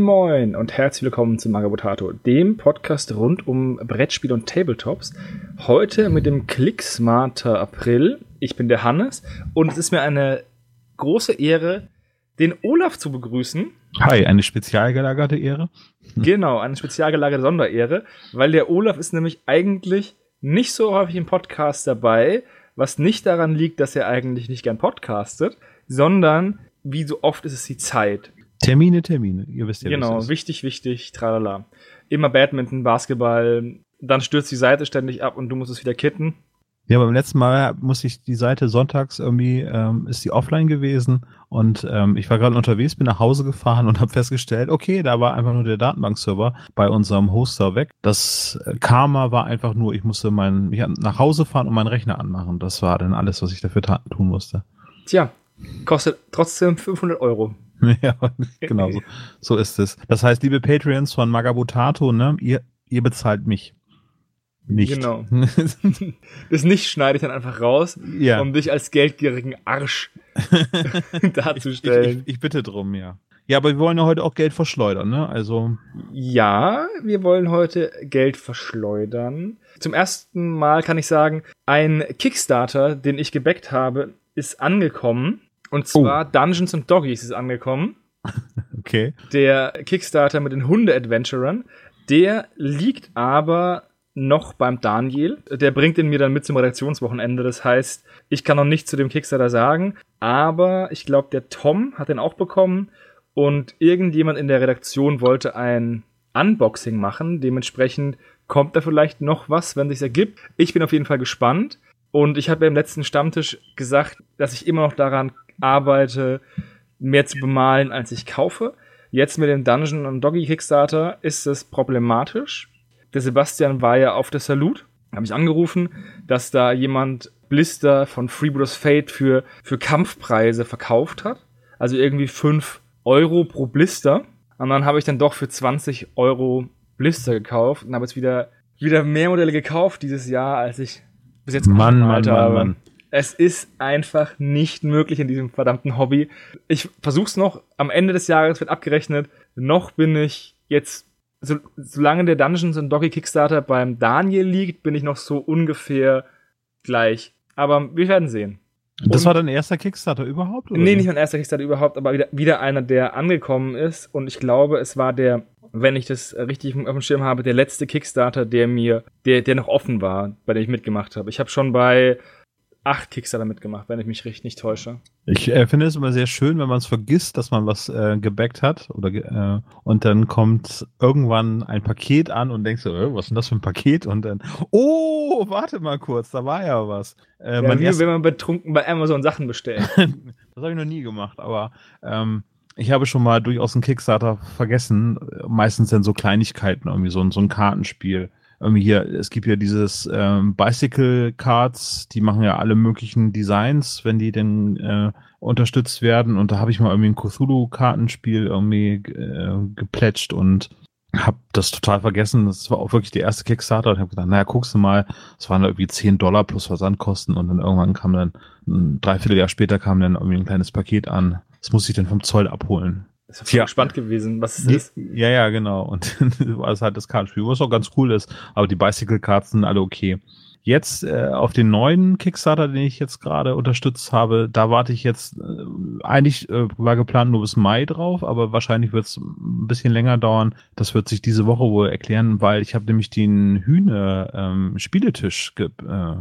Moin Moin und herzlich willkommen zu Magabotato, dem Podcast rund um Brettspiele und Tabletops. Heute mit dem Clicksmarter April. Ich bin der Hannes und es ist mir eine große Ehre, den Olaf zu begrüßen. Hi, eine spezial gelagerte Ehre. Genau, eine spezial gelagerte Sonderehre, weil der Olaf ist nämlich eigentlich nicht so häufig im Podcast dabei, was nicht daran liegt, dass er eigentlich nicht gern podcastet, sondern wie so oft ist es die Zeit. Termine, Termine, ihr wisst ja. Genau, wichtig, wichtig, tralala. Immer Badminton, Basketball, dann stürzt die Seite ständig ab und du musst es wieder kitten. Ja, beim letzten Mal musste ich die Seite sonntags irgendwie, ähm, ist die offline gewesen und ähm, ich war gerade unterwegs, bin nach Hause gefahren und habe festgestellt, okay, da war einfach nur der Datenbankserver bei unserem Hoster weg. Das Karma war einfach nur, ich musste mein, mich nach Hause fahren und meinen Rechner anmachen. Das war dann alles, was ich dafür tun musste. Tja, kostet trotzdem 500 Euro. ja, genau so, so ist es. Das heißt, liebe Patreons von Magabotato, ne, ihr, ihr bezahlt mich. Nicht. Genau. das nicht schneide ich dann einfach raus, ja. um dich als geldgierigen Arsch darzustellen. Ich, ich, ich, bitte drum, ja. Ja, aber wir wollen ja heute auch Geld verschleudern, ne? Also. Ja, wir wollen heute Geld verschleudern. Zum ersten Mal kann ich sagen, ein Kickstarter, den ich gebackt habe, ist angekommen. Und zwar oh. Dungeons and Doggies ist angekommen. Okay. Der Kickstarter mit den Hunde-Adventurern. Der liegt aber noch beim Daniel. Der bringt ihn mir dann mit zum Redaktionswochenende. Das heißt, ich kann noch nichts zu dem Kickstarter sagen. Aber ich glaube, der Tom hat den auch bekommen. Und irgendjemand in der Redaktion wollte ein Unboxing machen. Dementsprechend kommt da vielleicht noch was, wenn sich ergibt. Ich bin auf jeden Fall gespannt. Und ich habe ja im letzten Stammtisch gesagt, dass ich immer noch daran arbeite, mehr zu bemalen, als ich kaufe. Jetzt mit dem Dungeon und Doggy Kickstarter ist es problematisch. Der Sebastian war ja auf der Salut, habe ich angerufen, dass da jemand Blister von Freebooters Fate für, für Kampfpreise verkauft hat. Also irgendwie 5 Euro pro Blister. Und dann habe ich dann doch für 20 Euro Blister gekauft und habe jetzt wieder, wieder mehr Modelle gekauft dieses Jahr, als ich bis jetzt Mann, Mann, Mann, Mann. Es ist einfach nicht möglich in diesem verdammten Hobby. Ich versuch's noch, am Ende des Jahres wird abgerechnet. Noch bin ich jetzt, so, solange der Dungeons und Doggy Kickstarter beim Daniel liegt, bin ich noch so ungefähr gleich. Aber wir werden sehen. Das und, war dein erster Kickstarter überhaupt? Oder? Nee, nicht mein erster Kickstarter überhaupt, aber wieder, wieder einer, der angekommen ist. Und ich glaube, es war der, wenn ich das richtig auf dem Schirm habe, der letzte Kickstarter, der mir, der, der noch offen war, bei dem ich mitgemacht habe. Ich habe schon bei acht Kickstarter mitgemacht, wenn ich mich richtig nicht täusche. Ich äh, finde es immer sehr schön, wenn man es vergisst, dass man was äh, gebackt hat oder äh, und dann kommt irgendwann ein Paket an und denkst du, äh, was ist denn das für ein Paket? Und dann, oh, warte mal kurz, da war ja was. Äh, ja, wie wenn man betrunken bei Amazon Sachen bestellt. das habe ich noch nie gemacht, aber ähm, ich habe schon mal durchaus einen Kickstarter vergessen. Meistens sind so Kleinigkeiten, irgendwie so, so ein Kartenspiel irgendwie hier, es gibt ja dieses ähm, Bicycle Cards, die machen ja alle möglichen Designs, wenn die denn äh, unterstützt werden. Und da habe ich mal irgendwie ein Cthulhu-Kartenspiel irgendwie äh, geplätscht und habe das total vergessen. Das war auch wirklich der erste Kickstarter und habe gedacht, naja, guckst du mal, es waren irgendwie 10 Dollar plus Versandkosten und dann irgendwann kam dann, ein Dreivierteljahr später kam dann irgendwie ein kleines Paket an. Das muss ich dann vom Zoll abholen. Das ist ja gespannt gewesen. Was ist das? Ja, ja, genau. Und war es halt das Kartenspiel, was auch ganz cool ist. Aber die Bicycle-Cards sind alle okay. Jetzt äh, auf den neuen Kickstarter, den ich jetzt gerade unterstützt habe, da warte ich jetzt, äh, eigentlich äh, war geplant nur bis Mai drauf, aber wahrscheinlich wird es ein bisschen länger dauern. Das wird sich diese Woche wohl erklären, weil ich habe nämlich den Hühne ähm, Spieletisch ge, äh,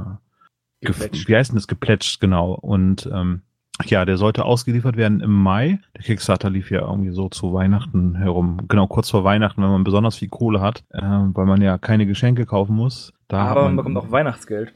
wie heißt denn das geplätscht, genau. Und ähm, ja, der sollte ausgeliefert werden im Mai. Der Kickstarter lief ja irgendwie so zu Weihnachten herum. Genau, kurz vor Weihnachten, wenn man besonders viel Kohle hat, äh, weil man ja keine Geschenke kaufen muss. Da Aber man, man bekommt auch Weihnachtsgeld.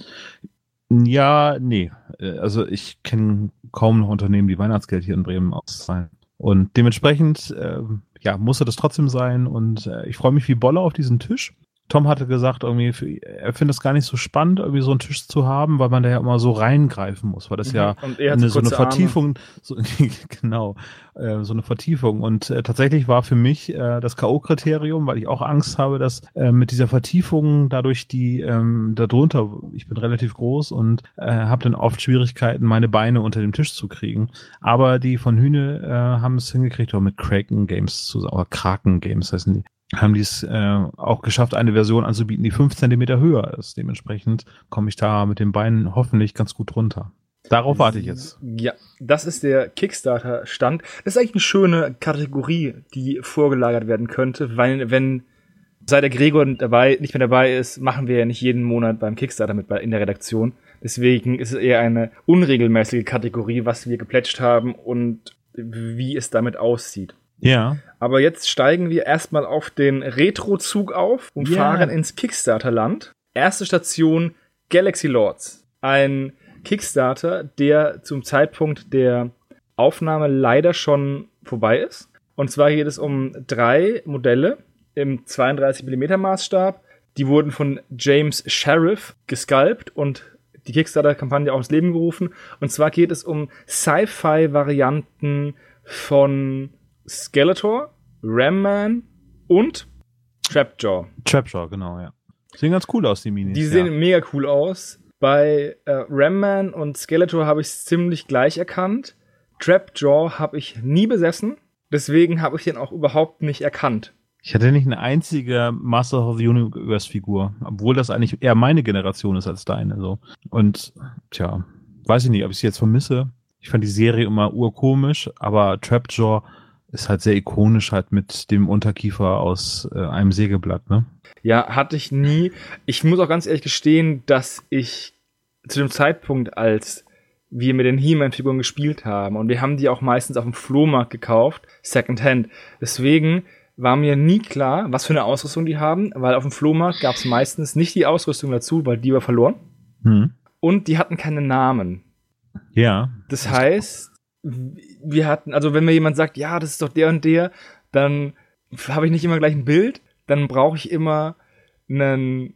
Ja, nee. Äh, also ich kenne kaum noch Unternehmen, die Weihnachtsgeld hier in Bremen auszahlen. Und dementsprechend, äh, ja, musste das trotzdem sein. Und äh, ich freue mich wie Bolle auf diesen Tisch. Tom hatte gesagt, irgendwie, er findet es gar nicht so spannend, irgendwie so einen Tisch zu haben, weil man da ja immer so reingreifen muss, weil das mhm. ja eine, so eine Vertiefung, so, genau, äh, so eine Vertiefung. Und äh, tatsächlich war für mich äh, das K.O.-Kriterium, weil ich auch Angst habe, dass äh, mit dieser Vertiefung dadurch die ähm, darunter, ich bin relativ groß und äh, habe dann oft Schwierigkeiten, meine Beine unter dem Tisch zu kriegen. Aber die von Hühne äh, haben es hingekriegt, auch mit Kraken Games zusammen, oder Kraken Games heißen die, haben die es äh, auch geschafft, eine Version anzubieten, die fünf Zentimeter höher ist. Dementsprechend komme ich da mit den Beinen hoffentlich ganz gut runter. Darauf warte ich jetzt. Ja, das ist der Kickstarter-Stand. Das ist eigentlich eine schöne Kategorie, die vorgelagert werden könnte, weil wenn seit der Gregor dabei, nicht mehr dabei ist, machen wir ja nicht jeden Monat beim Kickstarter mit in der Redaktion. Deswegen ist es eher eine unregelmäßige Kategorie, was wir geplätscht haben und wie es damit aussieht. Ja. Aber jetzt steigen wir erstmal auf den Retro-Zug auf und yeah. fahren ins Kickstarter-Land. Erste Station Galaxy Lords. Ein Kickstarter, der zum Zeitpunkt der Aufnahme leider schon vorbei ist. Und zwar geht es um drei Modelle im 32 mm Maßstab. Die wurden von James Sheriff gesculpt und die Kickstarter-Kampagne auch ins Leben gerufen. Und zwar geht es um Sci-Fi-Varianten von Skeletor, Ramman und Trapjaw. Trapjaw, genau, ja. Sehen ganz cool aus, die Minis. Die sehen ja. mega cool aus. Bei äh, Ramman und Skeletor habe ich es ziemlich gleich erkannt. Trapjaw habe ich nie besessen. Deswegen habe ich den auch überhaupt nicht erkannt. Ich hatte nicht eine einzige Master of the Universe Figur, obwohl das eigentlich eher meine Generation ist als deine. So. Und tja, weiß ich nicht, ob ich sie jetzt vermisse. Ich fand die Serie immer urkomisch, aber Trapjaw ist halt sehr ikonisch halt mit dem Unterkiefer aus äh, einem Sägeblatt, ne? Ja, hatte ich nie. Ich muss auch ganz ehrlich gestehen, dass ich zu dem Zeitpunkt, als wir mit den He-Man-Figuren gespielt haben, und wir haben die auch meistens auf dem Flohmarkt gekauft, Secondhand. Deswegen war mir nie klar, was für eine Ausrüstung die haben, weil auf dem Flohmarkt gab es meistens nicht die Ausrüstung dazu, weil die war verloren. Hm. Und die hatten keine Namen. Ja. Das heißt, wir hatten, also wenn mir jemand sagt, ja, das ist doch der und der, dann habe ich nicht immer gleich ein Bild, dann brauche ich immer einen,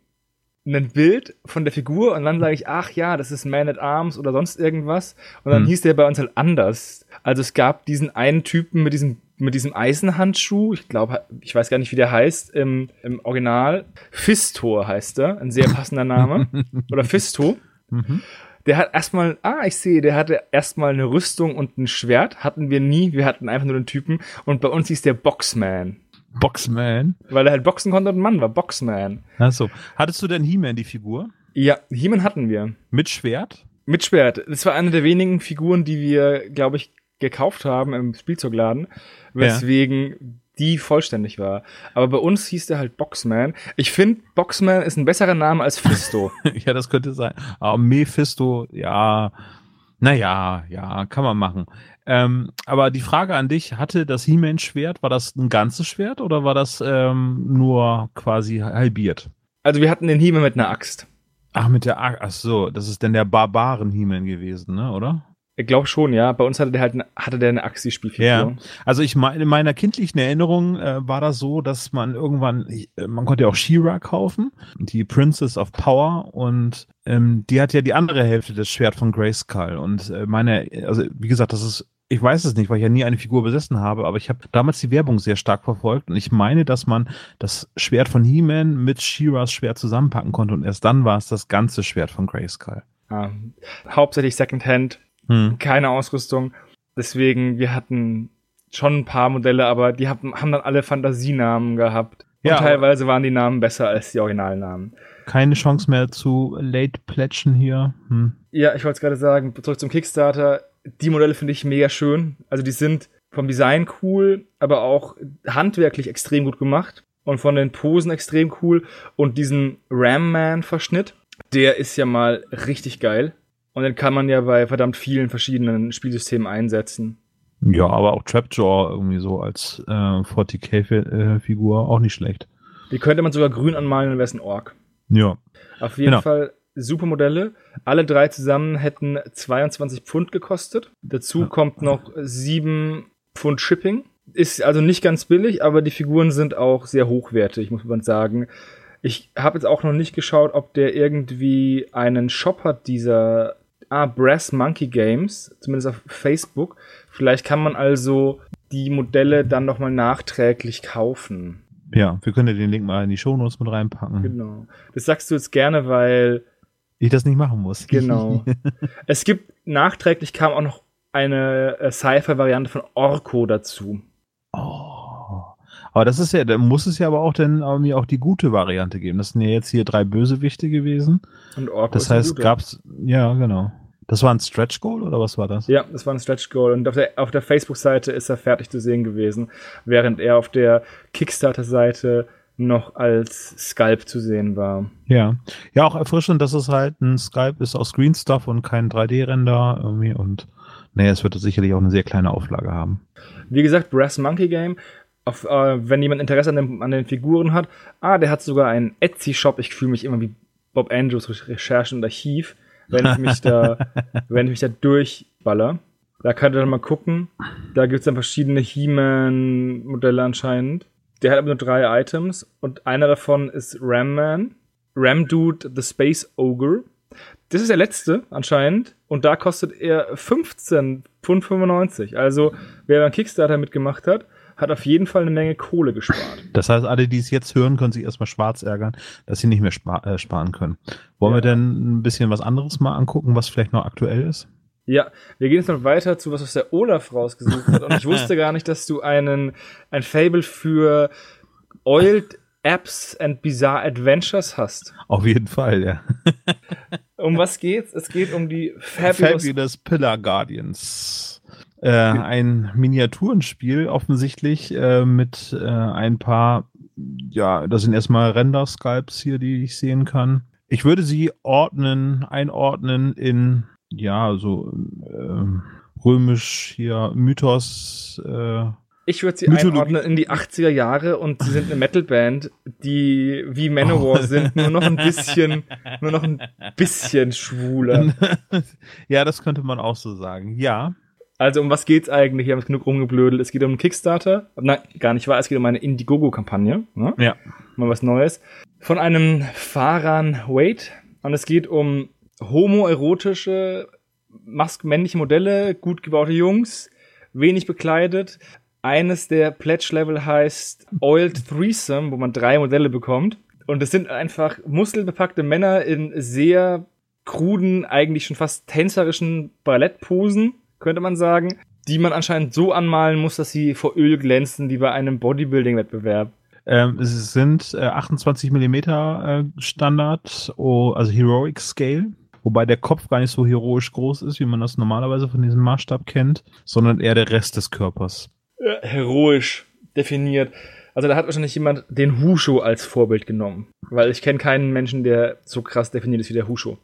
ein Bild von der Figur und dann sage ich, ach ja, das ist Man at Arms oder sonst irgendwas. Und dann hm. hieß der bei uns halt anders. Also es gab diesen einen Typen mit diesem mit diesem Eisenhandschuh, ich glaube, ich weiß gar nicht, wie der heißt, im, im Original. Fistor heißt er, ein sehr passender Name. Oder Fisto. Mhm. Der hat erstmal, ah, ich sehe, der hatte erstmal eine Rüstung und ein Schwert. Hatten wir nie. Wir hatten einfach nur den Typen. Und bei uns hieß der Boxman. Boxman? Weil er halt boxen konnte und ein Mann war Boxman. Achso. Hattest du denn He-Man die Figur? Ja, He-Man hatten wir. Mit Schwert? Mit Schwert. Das war eine der wenigen Figuren, die wir, glaube ich, gekauft haben im Spielzeugladen. Weswegen ja die vollständig war. Aber bei uns hieß der halt Boxman. Ich finde, Boxman ist ein besserer Name als Fisto. ja, das könnte sein. Aber Mephisto, ja, naja, ja, kann man machen. Ähm, aber die Frage an dich, hatte das He-Man-Schwert, war das ein ganzes Schwert oder war das ähm, nur quasi halbiert? Also wir hatten den He-Man mit einer Axt. Ach, mit der Axt, ach so, das ist denn der barbaren He-Man gewesen, ne, oder? Ich glaube schon, ja. Bei uns hatte der halt eine, hatte der eine Axi-Spielfigur. Ja. Also ich meine, in meiner kindlichen Erinnerung äh, war das so, dass man irgendwann, äh, man konnte ja auch She-Ra kaufen, die Princess of Power und ähm, die hat ja die andere Hälfte des Schwert von Grayskull und äh, meine, also wie gesagt, das ist ich weiß es nicht, weil ich ja nie eine Figur besessen habe, aber ich habe damals die Werbung sehr stark verfolgt und ich meine, dass man das Schwert von He-Man mit She-Ras Schwert zusammenpacken konnte und erst dann war es das ganze Schwert von Grayskull. Ah, hauptsächlich Secondhand hm. keine Ausrüstung. Deswegen, wir hatten schon ein paar Modelle, aber die haben, haben dann alle Fantasienamen gehabt. Und ja, teilweise waren die Namen besser als die Originalnamen. Keine Chance mehr zu Late Plätschen hier. Hm. Ja, ich wollte es gerade sagen, zurück zum Kickstarter. Die Modelle finde ich mega schön. Also die sind vom Design cool, aber auch handwerklich extrem gut gemacht. Und von den Posen extrem cool. Und diesen Ram-Man-Verschnitt, der ist ja mal richtig geil. Und den kann man ja bei verdammt vielen verschiedenen Spielsystemen einsetzen. Ja, aber auch Trapjaw irgendwie so als äh, 40k-Figur äh, auch nicht schlecht. Die könnte man sogar grün anmalen, dann wäre es ein Ork. Ja. Auf jeden genau. Fall super Modelle. Alle drei zusammen hätten 22 Pfund gekostet. Dazu ja. kommt noch 7 Pfund Shipping. Ist also nicht ganz billig, aber die Figuren sind auch sehr hochwertig, muss man sagen. Ich habe jetzt auch noch nicht geschaut, ob der irgendwie einen Shop hat, dieser ah, Brass Monkey Games, zumindest auf Facebook. Vielleicht kann man also die Modelle dann nochmal nachträglich kaufen. Ja, wir können ja den Link mal in die Shownotes mit reinpacken. Genau. Das sagst du jetzt gerne, weil. Ich das nicht machen muss. Genau. es gibt nachträglich kam auch noch eine äh, Sci-Fi-Variante von Orko dazu. Oh. Aber das ist ja, da muss es ja aber auch dann irgendwie auch die gute Variante geben. Das sind ja jetzt hier drei Bösewichte gewesen. Und Orko Das heißt, gab's, ja, genau. Das war ein Stretch Goal oder was war das? Ja, das war ein Stretch Goal. Und auf der, auf der Facebook-Seite ist er fertig zu sehen gewesen, während er auf der Kickstarter-Seite noch als Sculpt zu sehen war. Ja. Ja, auch erfrischend, dass es halt ein Skype ist aus Green Stuff und kein 3D-Render irgendwie und naja, es wird sicherlich auch eine sehr kleine Auflage haben. Wie gesagt, Brass Monkey Game. Auf, äh, wenn jemand Interesse an, dem, an den Figuren hat, ah, der hat sogar einen Etsy-Shop. Ich fühle mich immer wie Bob Andrews Re- Recherchen und Archiv, wenn ich mich da, wenn ich mich da durchballer. Da könnt ihr dann mal gucken. Da gibt es dann verschiedene He-Man-Modelle anscheinend. Der hat aber nur drei Items und einer davon ist Ram Man, Ram Dude the Space Ogre. Das ist der letzte anscheinend und da kostet er 15 Pfund 95. Also wer beim Kickstarter mitgemacht hat, hat auf jeden Fall eine Menge Kohle gespart. Das heißt, alle, die es jetzt hören, können sich erstmal schwarz ärgern, dass sie nicht mehr spa äh, sparen können. Wollen wir Ja. denn ein bisschen was anderes mal angucken, was vielleicht noch aktuell ist? Ja, wir gehen jetzt noch weiter zu was, was der Olaf rausgesucht hat. Und ich wusste gar nicht, dass du einen ein Fable für Oiled Apps and Bizarre Adventures hast. Auf jeden Fall, ja. Um was geht's? Es geht um die Fabulous. Fabulous Pillar Guardians. Äh, ein Miniaturenspiel offensichtlich äh, mit äh, ein paar, ja, das sind erstmal Render-Sculpts hier, die ich sehen kann. Ich würde sie ordnen, einordnen in, ja, so ähm, römisch hier Mythos. Äh, Ich würde sie Mythologie. einordnen in die 80er Jahre und sie sind eine Metalband, die wie Manowar Oh. sind, nur noch ein bisschen, nur noch ein bisschen schwuler. ja, das könnte man auch so sagen. Ja. Also um was geht's eigentlich? Wir haben es genug rumgeblödelt. Es geht um einen Kickstarter. Nein, gar nicht wahr. Es geht um eine Indiegogo-Kampagne. Ne? Ja. Mal was Neues. Von einem Faran Wade. Und es geht um homoerotische, mask männliche Modelle, gut gebaute Jungs, wenig bekleidet. Eines der Pledge-Level heißt Oiled Threesome, wo man drei Modelle bekommt. Und es sind einfach muskelbepackte Männer in sehr kruden, eigentlich schon fast tänzerischen Ballettposen, könnte man sagen, die man anscheinend so anmalen muss, dass sie vor Öl glänzen, wie bei einem Bodybuilding-Wettbewerb. Ähm, es sind äh, 28 Millimeter äh, Standard, oh, also Heroic Scale. Wobei der Kopf gar nicht so heroisch groß ist, wie man das normalerweise von diesem Maßstab kennt, sondern eher der Rest des Körpers. äh, heroisch definiert. Also da hat wahrscheinlich jemand den Husho als Vorbild genommen. Weil ich kenne keinen Menschen, der so krass definiert ist wie der Husho.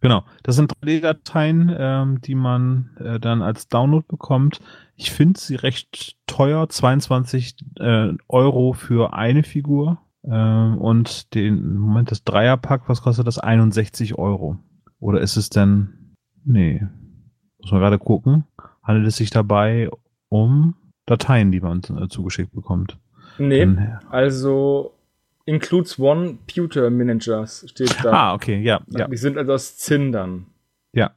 Genau, das sind 3D-Dateien, ähm, die man äh, dann als Download bekommt. Ich finde sie recht teuer, 22 äh, Euro für eine Figur. Ähm, und den, Moment, das Dreierpack, was kostet das? 61 Euro. Oder ist es denn, nee, muss man gerade gucken, handelt es sich dabei um Dateien, die man äh, zugeschickt bekommt? Nee, Dann- also includes one Pewter Miniatures steht da. ah, okay, ja, ja. Die sind also aus Zindern. Ja.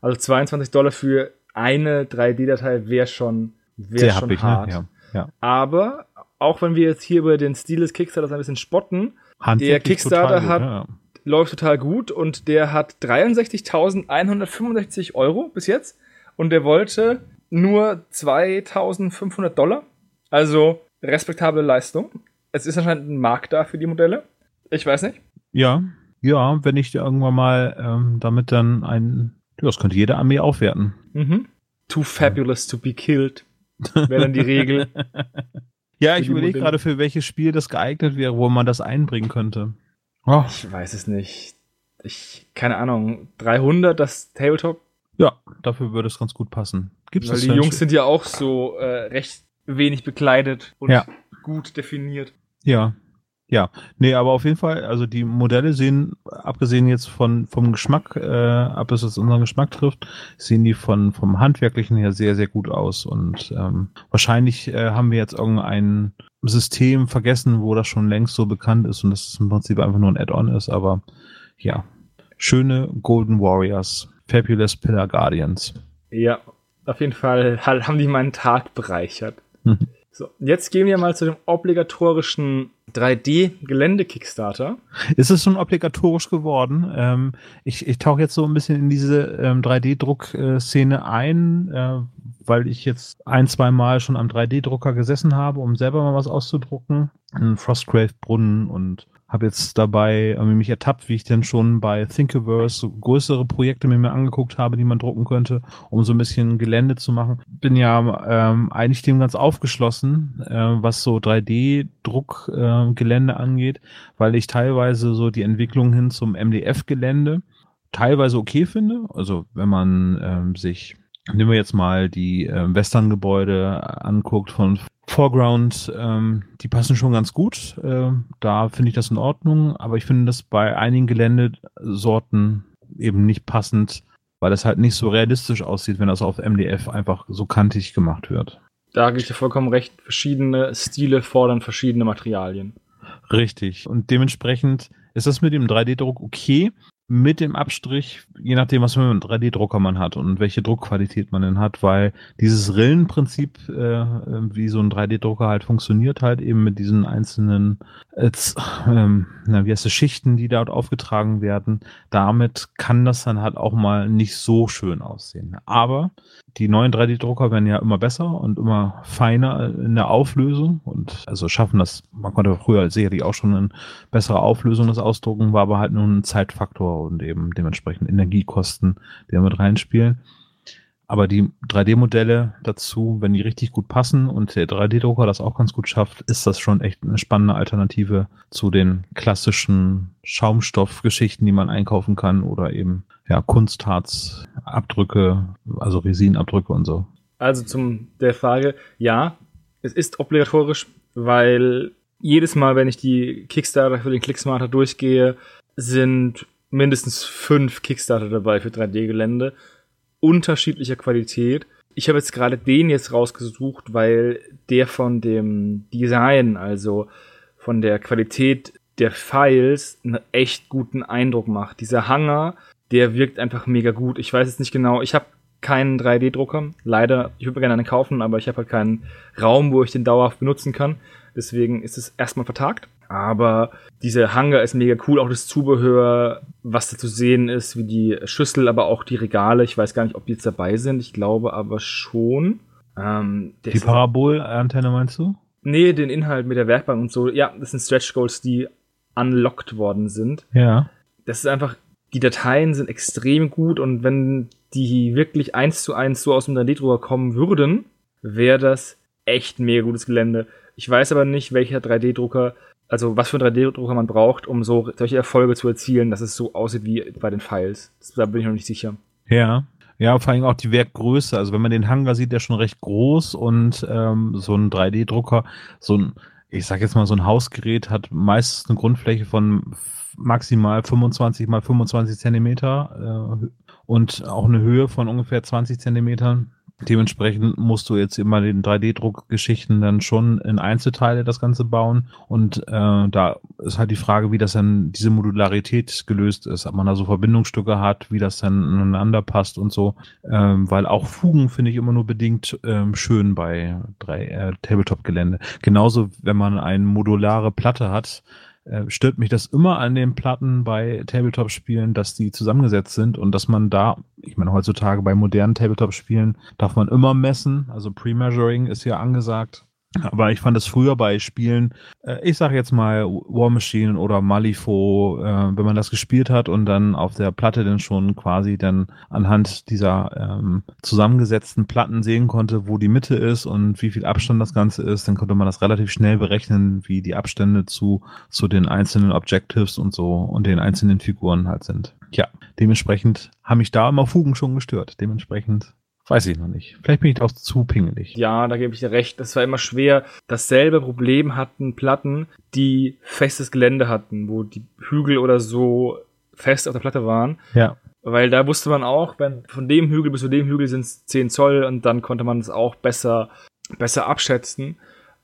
Also 22 Dollar für eine 3D-Datei wäre schon, wär Sehr schon happig, hart. ne? Ja, ja. Aber auch wenn wir jetzt hier über den Stil des Kickstarters ein bisschen spotten, Handwerklich Kickstarter gut, hat- ja. läuft total gut und der hat 63.165 Euro bis jetzt und der wollte nur 2.500 Dollar. Also respektable Leistung. Es ist anscheinend ein Markt da für die Modelle. Ich weiß nicht. Ja, ja, wenn ich irgendwann mal ähm, damit dann ein, das könnte jede Armee aufwerten. Mhm. Too fabulous to be killed. Wäre dann die Regel. Ja, ich überlege gerade, für welches Spiel das geeignet wäre, wo man das einbringen könnte. Oh, Ich weiß es nicht. Ich, keine Ahnung, 300 das Tabletop? ja, dafür würde es ganz gut passen. Gibt's Weil das die Jungs sind ja auch so äh, recht wenig bekleidet und Ja. gut definiert. Ja. Ja, nee, aber auf jeden Fall, also die Modelle sehen, abgesehen jetzt von vom Geschmack, äh, ab es unseren Geschmack trifft, sehen die von vom handwerklichen her sehr sehr gut aus und ähm, wahrscheinlich äh, haben wir jetzt irgendein System vergessen, wo das schon längst so bekannt ist und das im Prinzip einfach nur ein Add-on ist, aber ja, schöne Golden Warriors, Fabulous Pillar Guardians. Ja, auf jeden Fall haben die meinen Tag bereichert. So, jetzt gehen wir mal zu dem obligatorischen 3D-Gelände-Kickstarter. Ist es schon obligatorisch geworden? Ähm, ich ich tauche jetzt so ein bisschen in diese ähm, 3D-Druck-Szene ein, äh, weil ich jetzt ein, zwei Mal schon am 3D-Drucker gesessen habe, um selber mal was auszudrucken. Ein Frostgrave-Brunnen und habe jetzt dabei äh, mich ertappt, wie ich denn schon bei Thinkiverse größere Projekte mir, mir angeguckt habe, die man drucken könnte, um so ein bisschen Gelände zu machen. Bin ja ähm, eigentlich dem ganz aufgeschlossen, äh, was so 3D-Druckgelände äh, angeht, weil ich teilweise so die Entwicklung hin zum MDF-Gelände teilweise okay finde. Also wenn man ähm, sich Nehmen wir jetzt mal die äh, Western-Gebäude anguckt von Foreground, ähm, die passen schon ganz gut. Äh, da finde ich das in Ordnung, aber ich finde das bei einigen Geländesorten eben nicht passend, weil das halt nicht so realistisch aussieht, wenn das auf MDF einfach so kantig gemacht wird. Da gebe ich dir vollkommen recht. Verschiedene Stile fordern verschiedene Materialien. Richtig. Und dementsprechend ist das mit dem 3D-Druck okay mit dem Abstrich, je nachdem, was für einen 3D-Drucker man hat und welche Druckqualität man denn hat, weil dieses Rillenprinzip, äh, wie so ein 3D-Drucker halt funktioniert, halt eben mit diesen einzelnen, äh, ähm, wie heißt es, Schichten, die dort aufgetragen werden, damit kann das dann halt auch mal nicht so schön aussehen. Aber die neuen 3D-Drucker werden ja immer besser und immer feiner in der Auflösung und also schaffen das, man konnte früher sicherlich auch schon eine bessere Auflösung des Ausdrucken, war aber halt nur ein Zeitfaktor und eben dementsprechend Energiekosten, die da mit reinspielen. Aber die 3D-Modelle dazu, wenn die richtig gut passen und der 3D-Drucker das auch ganz gut schafft, ist das schon echt eine spannende Alternative zu den klassischen Schaumstoffgeschichten, die man einkaufen kann oder eben ja, Kunstharzabdrücke, also Resinabdrücke und so. Also zum der Frage, ja, es ist obligatorisch, weil jedes Mal, wenn ich die Kickstarter für den Clicksmarter durchgehe, sind mindestens fünf Kickstarter dabei für 3D-Gelände unterschiedlicher Qualität. Ich habe jetzt gerade den jetzt rausgesucht, weil der von dem Design, also von der Qualität der Files, einen echt guten Eindruck macht. Dieser Hanger, der wirkt einfach mega gut. Ich weiß jetzt nicht genau, ich habe keinen 3D-Drucker. Leider, ich würde mir gerne einen kaufen, aber ich habe halt keinen Raum, wo ich den dauerhaft benutzen kann. Deswegen ist es erstmal vertagt. Aber dieser Hangar ist mega cool, auch das Zubehör, was da zu sehen ist, wie die Schüssel, aber auch die Regale. Ich weiß gar nicht, ob die jetzt dabei sind. Ich glaube aber schon. Ähm, die Parabolantenne meinst du? Nee, den Inhalt mit der Werkbank und so. Ja, das sind Stretch Goals, die unlocked worden sind. Ja. Das ist einfach, die Dateien sind extrem gut und wenn die wirklich eins zu eins so aus dem 3D-Drucker kommen würden, wäre das echt mega gutes Gelände. Ich weiß aber nicht, welcher 3D-Drucker also was für einen 3D-Drucker man braucht, um so solche Erfolge zu erzielen, dass es so aussieht wie bei den Files. Da bin ich noch nicht sicher. Ja. Ja, vor allem auch die Werkgröße. Also wenn man den Hangar sieht, der schon recht groß und ähm, so ein 3D-Drucker, so ein, ich sag jetzt mal, so ein Hausgerät hat meistens eine Grundfläche von maximal 25 mal 25 Zentimeter äh, und auch eine Höhe von ungefähr 20 Zentimetern. Dementsprechend musst du jetzt immer den 3D-Druckgeschichten dann schon in Einzelteile das Ganze bauen. Und äh, da ist halt die Frage, wie das dann diese Modularität gelöst ist, ob man da so Verbindungsstücke hat, wie das dann ineinander passt und so. Ähm, weil auch Fugen finde ich immer nur bedingt ähm, schön bei drei äh, Tabletop-Gelände. Genauso, wenn man eine modulare Platte hat, äh, stört mich das immer an den Platten bei Tabletop-Spielen, dass die zusammengesetzt sind und dass man da, ich meine, heutzutage bei modernen Tabletop-Spielen darf man immer messen, also Pre-Measuring ist ja angesagt. Aber ich fand es früher bei Spielen, äh, ich sage jetzt mal War Machine oder Malifaux, äh, wenn man das gespielt hat und dann auf der Platte dann schon quasi dann anhand dieser ähm, zusammengesetzten Platten sehen konnte, wo die Mitte ist und wie viel Abstand das Ganze ist, dann konnte man das relativ schnell berechnen, wie die Abstände zu, zu den einzelnen Objectives und so und den einzelnen Figuren halt sind. Ja, dementsprechend haben mich da immer Fugen schon gestört. Dementsprechend Weiß ich noch nicht. Vielleicht bin ich auch zu pingelig. Ja, da gebe ich dir recht. Das war immer schwer. Dasselbe Problem hatten Platten, die festes Gelände hatten, wo die Hügel oder so fest auf der Platte waren. Ja. Weil da wusste man auch, wenn von dem Hügel bis zu dem Hügel sind es 10 Zoll und dann konnte man es auch besser, besser abschätzen.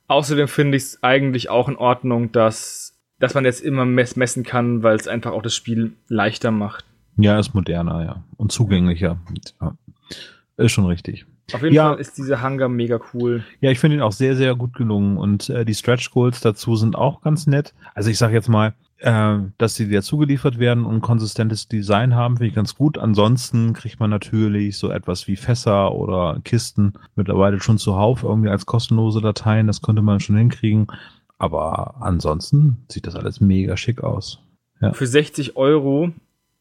Außerdem finde ich es eigentlich auch in Ordnung, dass, dass man jetzt immer mess messen kann, weil es einfach auch das Spiel leichter macht. Ja, ist moderner, ja. Und zugänglicher. Ja. Ist schon richtig. Auf jeden Ja. Fall ist dieser Hangar mega cool. Ja, ich finde ihn auch sehr, sehr gut gelungen. Und äh, die Stretch Goals dazu sind auch ganz nett. Also ich sage jetzt mal, äh, dass sie dir zugeliefert werden und ein konsistentes Design haben, finde ich ganz gut. Ansonsten kriegt man natürlich so etwas wie Fässer oder Kisten mittlerweile schon zuhauf irgendwie als kostenlose Dateien. Das könnte man schon hinkriegen. Aber ansonsten sieht das alles mega schick aus. Ja. Für 60 Euro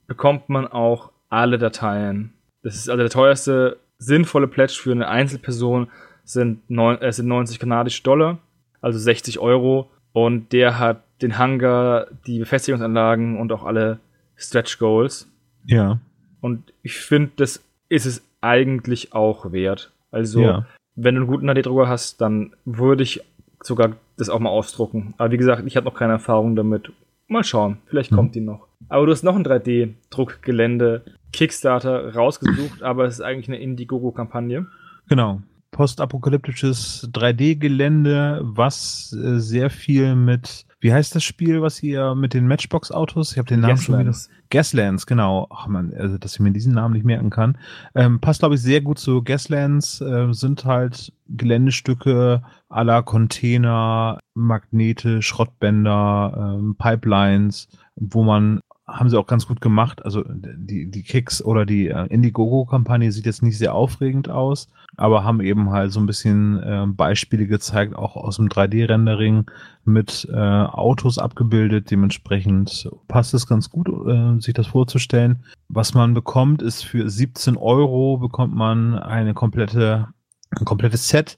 bekommt man auch alle Dateien. Das ist also der teuerste sinnvolle Pledge für eine Einzelperson sind, neun, äh, sind 90 kanadische Dollar, also 60 Euro. Und der hat den Hangar, die Befestigungsanlagen und auch alle Stretch Goals. Ja. Und ich finde, das ist es eigentlich auch wert. Also, Ja. wenn du einen guten HD-Drucker hast, dann würde ich sogar das auch mal ausdrucken. Aber wie gesagt, ich habe noch keine Erfahrung damit. Mal schauen, vielleicht Mhm. kommt die noch. Aber du hast noch ein 3D-Druckgelände Kickstarter rausgesucht, aber es ist eigentlich eine Indiegogo-Kampagne. Genau. Postapokalyptisches 3D-Gelände, was äh, sehr viel mit, wie heißt das Spiel, was ihr mit den Matchbox-Autos? Ich habe den Namen schon wieder. Gaslands. Gaslands, genau. Ach man, also, dass ich mir diesen Namen nicht merken kann. Ähm, passt, glaube ich, sehr gut zu Gaslands. Äh, sind halt Geländestücke aller Container, Magnete, Schrottbänder, ähm, Pipelines, wo man haben sie auch ganz gut gemacht. Also die, die Kicks oder die äh, Indiegogo-Kampagne sieht jetzt nicht sehr aufregend aus, aber haben eben halt so ein bisschen äh, Beispiele gezeigt, auch aus dem 3D-Rendering mit äh, Autos abgebildet. Dementsprechend passt es ganz gut, äh, sich das vorzustellen. Was man bekommt, ist für 17 Euro bekommt man eine komplette, ein komplettes Set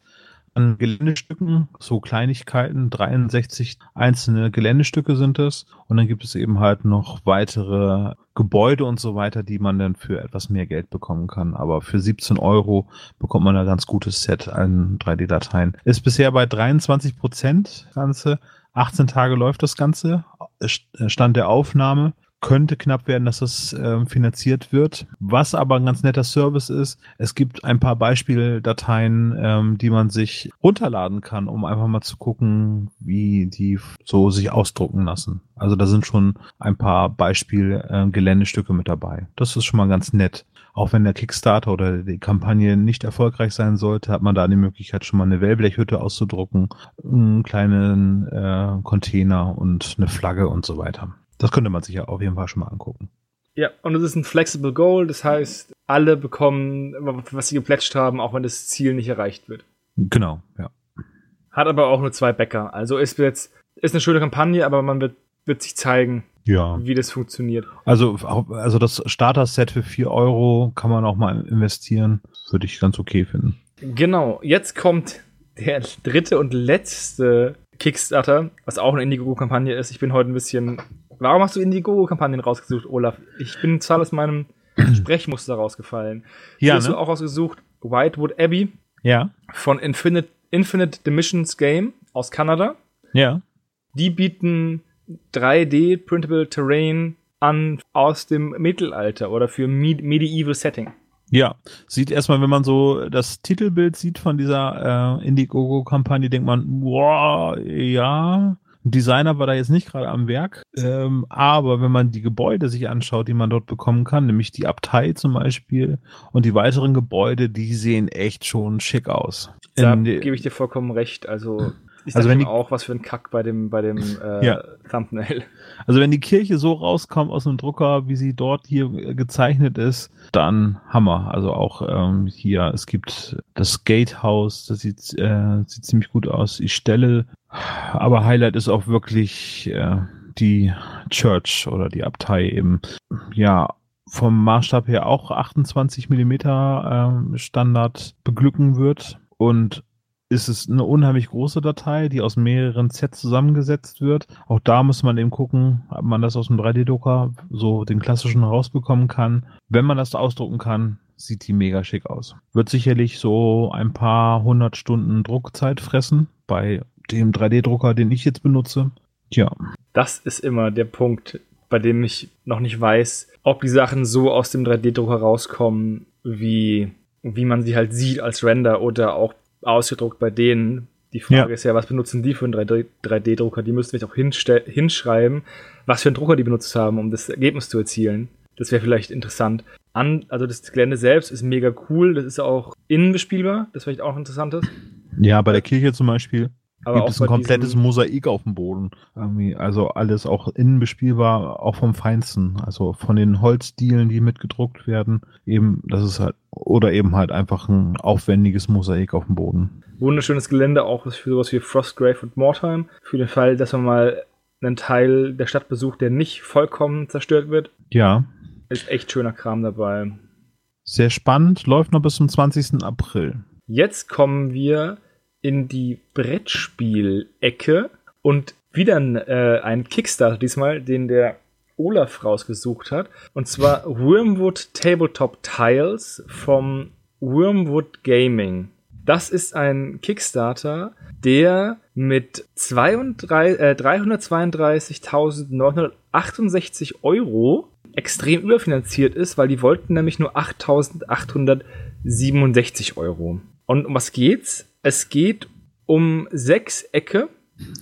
an Geländestücken, so Kleinigkeiten, 63 einzelne Geländestücke sind es. Und dann gibt es eben halt noch weitere Gebäude und so weiter, die man dann für etwas mehr Geld bekommen kann. Aber für 17 Euro bekommt man ein ganz gutes Set an 3D-Dateien. Ist bisher bei 23 Prozent Ganze. 18 Tage läuft das Ganze. Stand der Aufnahme könnte knapp werden, dass das äh, finanziert wird. Was aber ein ganz netter Service ist, es gibt ein paar Beispieldateien, ähm, die man sich runterladen kann, um einfach mal zu gucken, wie die so sich ausdrucken lassen. Also da sind schon ein paar Beispiel-Geländestücke mit dabei. Das ist schon mal ganz nett. Auch wenn der Kickstarter oder die Kampagne nicht erfolgreich sein sollte, hat man da die Möglichkeit, schon mal eine Wellblechhütte auszudrucken, einen kleinen äh, Container und eine Flagge und so weiter. Das könnte man sich ja auf jeden Fall schon mal angucken. Ja, und es ist ein Flexible Goal, das heißt, alle bekommen, was sie geplätscht haben, auch wenn das Ziel nicht erreicht wird. Genau, ja. Hat aber auch nur zwei Bäcker. Also ist jetzt, ist eine schöne Kampagne, aber man wird, wird sich zeigen, Ja. wie das funktioniert. Also, also das Starter-Set für 4 Euro kann man auch mal investieren. Würde ich ganz okay finden. Genau, jetzt kommt der dritte und letzte Kickstarter, was auch eine Indiegogo-Kampagne ist. Ich bin heute ein bisschen. Warum hast du Indiegogo-Kampagnen rausgesucht, Olaf? Ich bin total aus meinem Sprechmuster rausgefallen. Ja, hast ne? du auch rausgesucht Whitewood Abbey Ja. von Infinite, Infinite Dimensions Game aus Kanada. Ja. Die bieten 3D Printable Terrain an aus dem Mittelalter oder für Med Medieval Setting. Ja, sieht erstmal, wenn man so das Titelbild sieht von dieser äh, Indiegogo-Kampagne, denkt man, wow, ja, Designer war da jetzt nicht gerade am Werk. Ähm, aber wenn man die Gebäude sich anschaut, die man dort bekommen kann, nämlich die Abtei zum Beispiel und die weiteren Gebäude, die sehen echt schon schick aus. Da die- gebe ich dir vollkommen recht. Also ich Also wenn die- auch was für ein Kack bei dem bei dem äh, Ja. Thumbnail. Also wenn die Kirche so rauskommt aus dem Drucker, wie sie dort hier äh, gezeichnet ist, dann Hammer. Also auch ähm, hier, es gibt das Gatehouse, das sieht, äh, sieht ziemlich gut aus. Die Stelle, aber Highlight ist auch wirklich äh, die Church oder die Abtei eben. Ja, vom Maßstab her auch 28 Millimeter ähm, Standard beglücken wird und ist es eine unheimlich große Datei, die aus mehreren Sets zusammengesetzt wird. Auch da muss man eben gucken, ob man das aus dem 3D-Drucker so den klassischen rausbekommen kann. Wenn man das ausdrucken kann, sieht die mega schick aus. Wird sicherlich so ein paar hundert Stunden Druckzeit fressen bei dem 3D-Drucker, den ich jetzt benutze. Tja. Das ist immer der Punkt, bei dem ich noch nicht weiß, ob die Sachen so aus dem 3D-Drucker rauskommen, wie, wie man sie halt sieht als Render oder auch ausgedruckt bei denen. Die Frage ja. ist ja, was benutzen die für einen 3D-Drucker? Die müssten vielleicht auch hinschreiben, was für einen Drucker die benutzt haben, um das Ergebnis zu erzielen. Das wäre vielleicht interessant. An, also das Gelände selbst ist mega cool. Das ist auch innen bespielbar. Das vielleicht auch interessant ist. Ja, bei der Kirche zum Beispiel. Aber gibt es ein komplettes Mosaik auf dem Boden. Also alles auch innen bespielbar, auch vom Feinsten. Also von den Holzdielen, die mitgedruckt werden. Eben, das ist halt, oder eben halt einfach ein aufwendiges Mosaik auf dem Boden. Wunderschönes Gelände, auch für sowas wie Frostgrave und Mortheim. Für den Fall, dass man mal einen Teil der Stadt besucht, der nicht vollkommen zerstört wird. Ja. Ist echt schöner Kram dabei. Sehr spannend, läuft noch bis zum 20. April. Jetzt kommen wir in die Brettspiel-Ecke und wieder ein, äh, ein Kickstarter diesmal, den der Olaf rausgesucht hat. Und zwar Wormwood Tabletop Tiles vom Wormwood Gaming. Das ist ein Kickstarter, der mit äh, 332.968 Euro extrem überfinanziert ist, weil die wollten nämlich nur 8.867 Euro. Und um was geht's? Es geht um sechs Ecke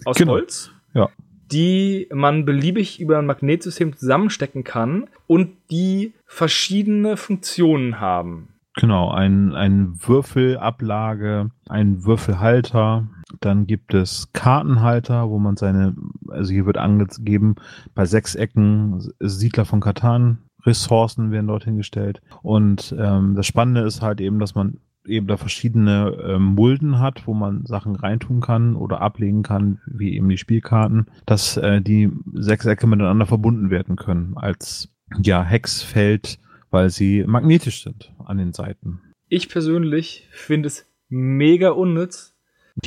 aus genau. Holz. Ja. Die man beliebig über ein Magnetsystem zusammenstecken kann und die verschiedene Funktionen haben. Genau, ein, ein Würfelablage, ein Würfelhalter, dann gibt es Kartenhalter, wo man seine, also hier wird angegeben, bei sechs Ecken Siedler von Katan, Ressourcen werden dorthin gestellt. Und ähm, das Spannende ist halt eben, dass man eben da verschiedene äh, Mulden hat, wo man Sachen reintun kann oder ablegen kann, wie eben die Spielkarten, dass äh, die Sechsecke miteinander verbunden werden können als ja Hexfeld, weil sie magnetisch sind an den Seiten. Ich persönlich finde es mega unnütz,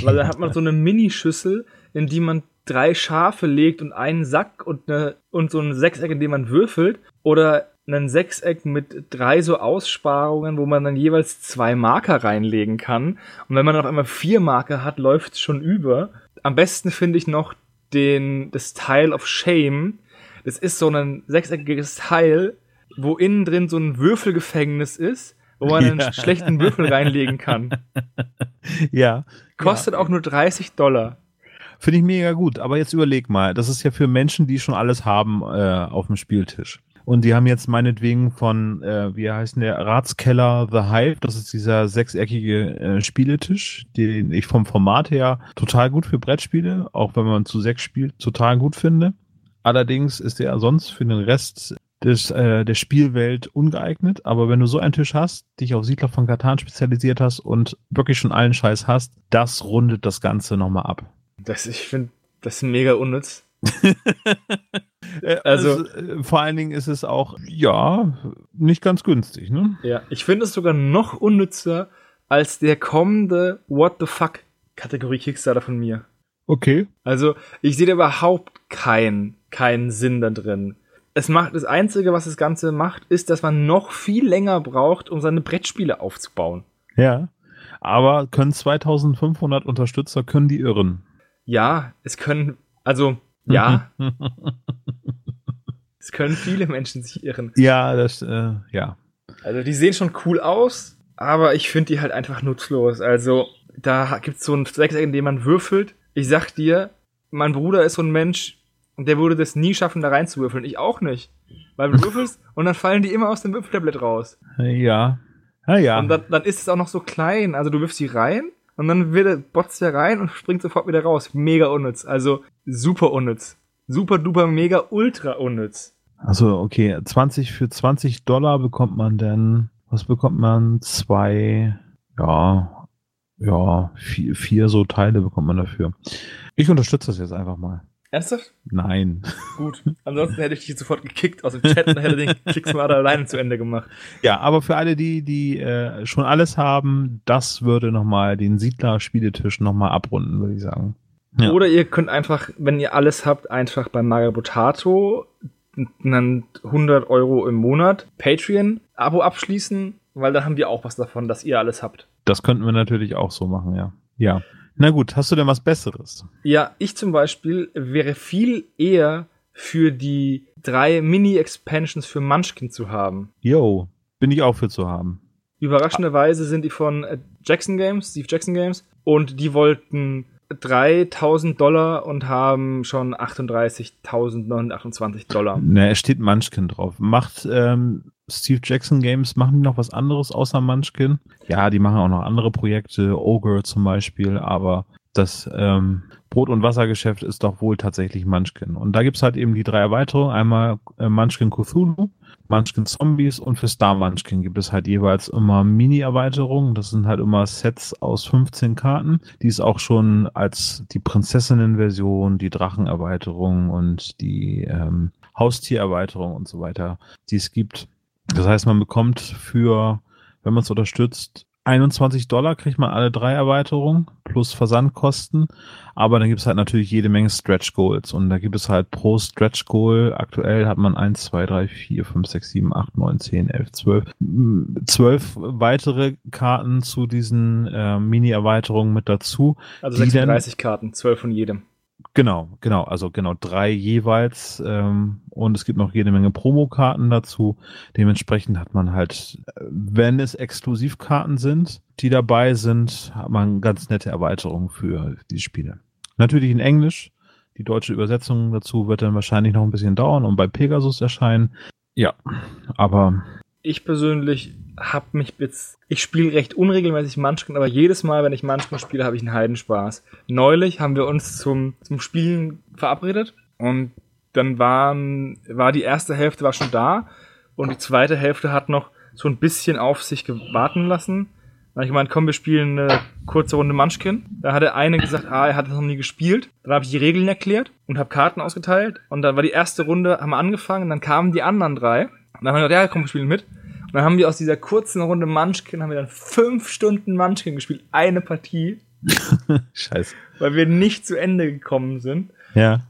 weil da hat man so eine Minischüssel, in die man drei Schafe legt und einen Sack und, eine, und so ein Sechseck, in dem man würfelt. Oder ein Sechseck mit drei so Aussparungen, wo man dann jeweils zwei Marker reinlegen kann. Und wenn man auf einmal vier Marker hat, läuft es schon über. Am besten finde ich noch den, das Tile of Shame. Das ist so ein sechseckiges Teil, wo innen drin so ein Würfelgefängnis ist, wo man ja. einen schlechten Würfel reinlegen kann. Ja. Kostet ja. auch nur 30 Dollar. Finde ich mega gut. Aber jetzt überleg mal, das ist ja für Menschen, die schon alles haben äh, auf dem Spieltisch. Und die haben jetzt meinetwegen von, äh, wie heißt der, Ratskeller The Hive, das ist dieser sechseckige äh, Spieletisch, den ich vom Format her total gut für Brettspiele, auch wenn man zu sechs spielt, total gut finde. Allerdings ist der sonst für den Rest des, äh, der Spielwelt ungeeignet. Aber wenn du so einen Tisch hast, dich auf Siedler von Katan spezialisiert hast und wirklich schon allen Scheiß hast, das rundet das Ganze nochmal ab. Das, ich finde, das ist mega unnütz. Äh, also, also, vor allen Dingen ist es auch, ja, nicht ganz günstig, ne? Ja, ich finde es sogar noch unnützer als der kommende What the fuck Kategorie Kickstarter von mir. Okay. Also, ich sehe da überhaupt keinen, keinen Sinn da drin. Es macht, das Einzige, was das Ganze macht, ist, dass man noch viel länger braucht, um seine Brettspiele aufzubauen. Ja. Aber können 2500 Unterstützer, können die irren? Ja, es können, also, ja. es können viele Menschen sich irren. Ja, das, äh, ja. Also die sehen schon cool aus, aber ich finde die halt einfach nutzlos. Also da gibt's so ein Sechseck, in dem man würfelt. Ich sag dir, mein Bruder ist so ein Mensch, der würde das nie schaffen, da reinzuwürfeln. Ich auch nicht. Weil du würfelst und dann fallen die immer aus dem Würfeltablett raus. Ja. Ja, ja. Und dann, dann ist es auch noch so klein. Also du wirfst die rein und dann wird botzt der rein und springt sofort wieder raus. Mega unnütz. Also super unnütz. Super duper mega ultra unnütz. Also okay, 20 für 20 Dollar bekommt man denn, was bekommt man? Zwei, ja, ja, vier, vier so Teile bekommt man dafür. Ich unterstütze das jetzt einfach mal. Ernsthaft? Nein. Gut. Ansonsten hätte ich dich sofort gekickt aus dem Chat und hätte den Kickstarter alleine zu Ende gemacht. Ja, aber für alle, die, die äh, schon alles haben, das würde nochmal den Siedler-Spieletisch nochmal abrunden, würde ich sagen. Ja. Oder ihr könnt einfach, wenn ihr alles habt, einfach bei Magabotato dann 100 Euro im Monat Patreon-Abo abschließen weil da haben wir auch was davon, dass ihr alles habt. Das könnten wir natürlich auch so machen, ja. Ja. Na gut, hast du denn was Besseres? Ja, ich zum Beispiel wäre viel eher für die drei Mini-Expansions für Munchkin zu haben. Yo, bin ich auch für zu haben. Überraschenderweise sind die von äh, Jackson Games, Steve Jackson Games, und die wollten 3000 Dollar und haben schon 38.928 Dollar. Ne, es steht Munchkin drauf. Macht ähm, Steve Jackson Games, machen die noch was anderes außer Munchkin? Ja, die machen auch noch andere Projekte, Ogre zum Beispiel, aber das ähm, Brot- und Wassergeschäft ist doch wohl tatsächlich Munchkin. Und da gibt's halt eben die drei Erweiterungen. Einmal äh, Munchkin Cthulhu, Munchkin Zombies und für Star Munchkin gibt es halt jeweils immer Mini-Erweiterungen. Das sind halt immer Sets aus 15 Karten, die es auch schon als die Prinzessinnen-Version, die Drachen-Erweiterung und die ähm, Haustiererweiterung und so weiter, die es gibt. Das heißt, man bekommt für, wenn man es unterstützt, 21 Dollar kriegt man alle drei Erweiterungen plus Versandkosten. Aber dann gibt es halt natürlich jede Menge Stretch Goals. Und da gibt es halt pro Stretch Goal, aktuell hat man 1, 2, 3, 4, 5, 6, 7, 8, 9, 10, 11, 12. 12 weitere Karten zu diesen äh, Mini-Erweiterungen mit dazu. Also 36 dann, Karten, 12 von jedem. Genau, genau, also genau drei jeweils ähm, und es gibt noch jede Menge Promokarten dazu. Dementsprechend hat man halt, wenn es Exklusivkarten sind, die dabei sind, hat man ganz nette Erweiterungen für die Spiele. Natürlich in Englisch. Die deutsche Übersetzung dazu wird dann wahrscheinlich noch ein bisschen dauern und bei Pegasus erscheinen. Ja, aber ich persönlich habe mich jetzt, ich spiele recht unregelmäßig Munchkin, aber jedes Mal, wenn ich Munchkin spiele, habe ich einen Heidenspaß. Neulich haben wir uns zum, zum Spielen verabredet und dann waren, war die erste Hälfte war schon da und die zweite Hälfte hat noch so ein bisschen auf sich warten lassen. Dann habe ich gemeint, komm, wir spielen eine kurze Runde Munchkin. Da hat der eine gesagt, ah, er hat das noch nie gespielt. Dann habe ich die Regeln erklärt und habe Karten ausgeteilt. Und dann war die erste Runde, haben wir angefangen, dann kamen die anderen drei. Und dann haben wir gesagt, ja, komm, wir spielen mit. Und dann haben wir aus dieser kurzen Runde Munchkin, haben wir dann fünf Stunden Munchkin gespielt. Eine Partie. Scheiße. Weil wir nicht zu Ende gekommen sind. Ja.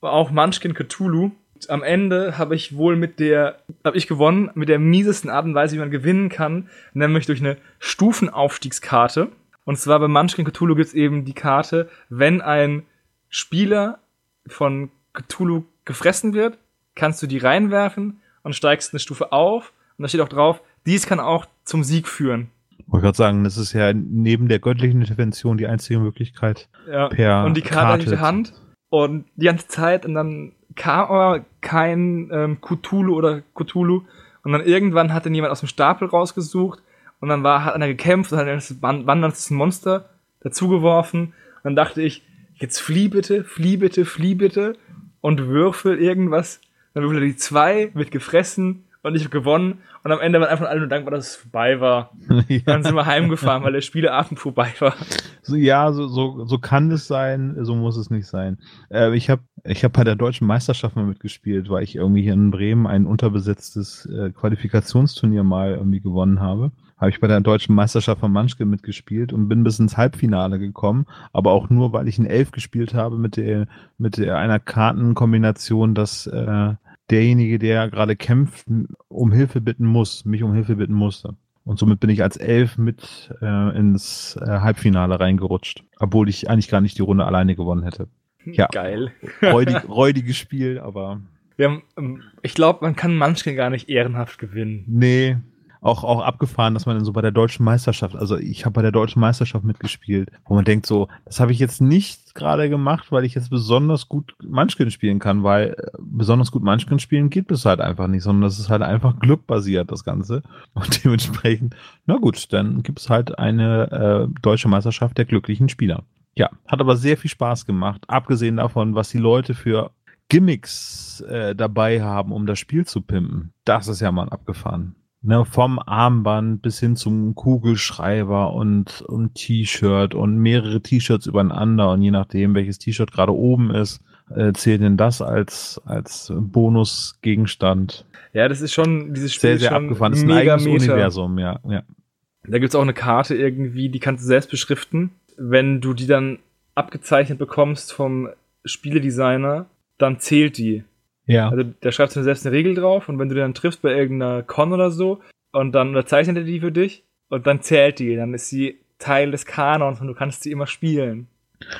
Auch Munchkin Cthulhu. Am Ende habe ich wohl mit der, habe ich gewonnen, mit der miesesten Art und Weise, wie man gewinnen kann, nämlich durch eine Stufenaufstiegskarte. Und zwar bei Munchkin Cthulhu gibt es eben die Karte, wenn ein Spieler von Cthulhu gefressen wird, kannst du die reinwerfen und steigst eine Stufe auf und da steht auch drauf, dies kann auch zum Sieg führen. Ich wollte gerade sagen, das ist ja neben der göttlichen Intervention die einzige Möglichkeit. Ja. Per und die Karte, Karte in die Hand und die ganze Zeit und dann kam aber kein ähm, Cthulhu oder Cthulhu und dann irgendwann hat dann jemand aus dem Stapel rausgesucht und dann war, hat einer gekämpft und hat das wanderndes Monster dazugeworfen und dann dachte ich, jetzt flieh bitte, flieh bitte, flieh bitte und würfel irgendwas. Dann würfel er die zwei, wird gefressen und ich habe gewonnen. Und am Ende waren einfach alle nur dankbar, dass es vorbei war. ja. Dann sind wir heimgefahren, weil der Spieleabend vorbei war. So, ja, so, so, so kann es sein, so muss es nicht sein. Äh, ich habe ich hab bei der deutschen Meisterschaft mal mitgespielt, weil ich irgendwie hier in Bremen ein unterbesetztes äh, Qualifikationsturnier mal irgendwie gewonnen habe habe ich bei der deutschen Meisterschaft von Manschke mitgespielt und bin bis ins Halbfinale gekommen, aber auch nur, weil ich ein Elf gespielt habe mit der mit der einer Kartenkombination, dass äh, derjenige, der gerade kämpft, um Hilfe bitten muss, mich um Hilfe bitten musste. Und somit bin ich als Elf mit äh, ins äh, Halbfinale reingerutscht, obwohl ich eigentlich gar nicht die Runde alleine gewonnen hätte. Ja, geil. räudig, räudiges Spiel, aber. Ja, ähm, ich glaube, man kann manchmal gar nicht ehrenhaft gewinnen. Nee, auch, auch abgefahren, dass man dann so bei der deutschen Meisterschaft, also ich habe bei der deutschen Meisterschaft mitgespielt, wo man denkt so, das habe ich jetzt nicht gerade gemacht, weil ich jetzt besonders gut Munchkin spielen kann, weil äh, besonders gut Munchkin spielen gibt es halt einfach nicht, sondern das ist halt einfach glückbasiert, das Ganze. Und dementsprechend, na gut, dann gibt es halt eine äh, deutsche Meisterschaft der glücklichen Spieler. Ja, hat aber sehr viel Spaß gemacht, abgesehen davon, was die Leute für Gimmicks äh, dabei haben, um das Spiel zu pimpen. Das ist ja mal abgefahren. Ne, vom Armband bis hin zum Kugelschreiber und, und T-Shirt und mehrere T-Shirts übereinander und je nachdem, welches T-Shirt gerade oben ist, äh, zählt denn das als, als Bonusgegenstand. Ja, das ist schon dieses Spiel sehr, sehr schon abgefahren. Das ist ein eigenes Universum, ja, ja. Da gibt's auch eine Karte irgendwie, die kannst du selbst beschriften. Wenn du die dann abgezeichnet bekommst vom Spieledesigner, dann zählt die. Ja. Also da schreibst du selbst eine Regel drauf und wenn du dann triffst bei irgendeiner Con oder so, und dann unterzeichnet er die für dich und dann zählt die. Dann ist sie Teil des Kanons und du kannst sie immer spielen.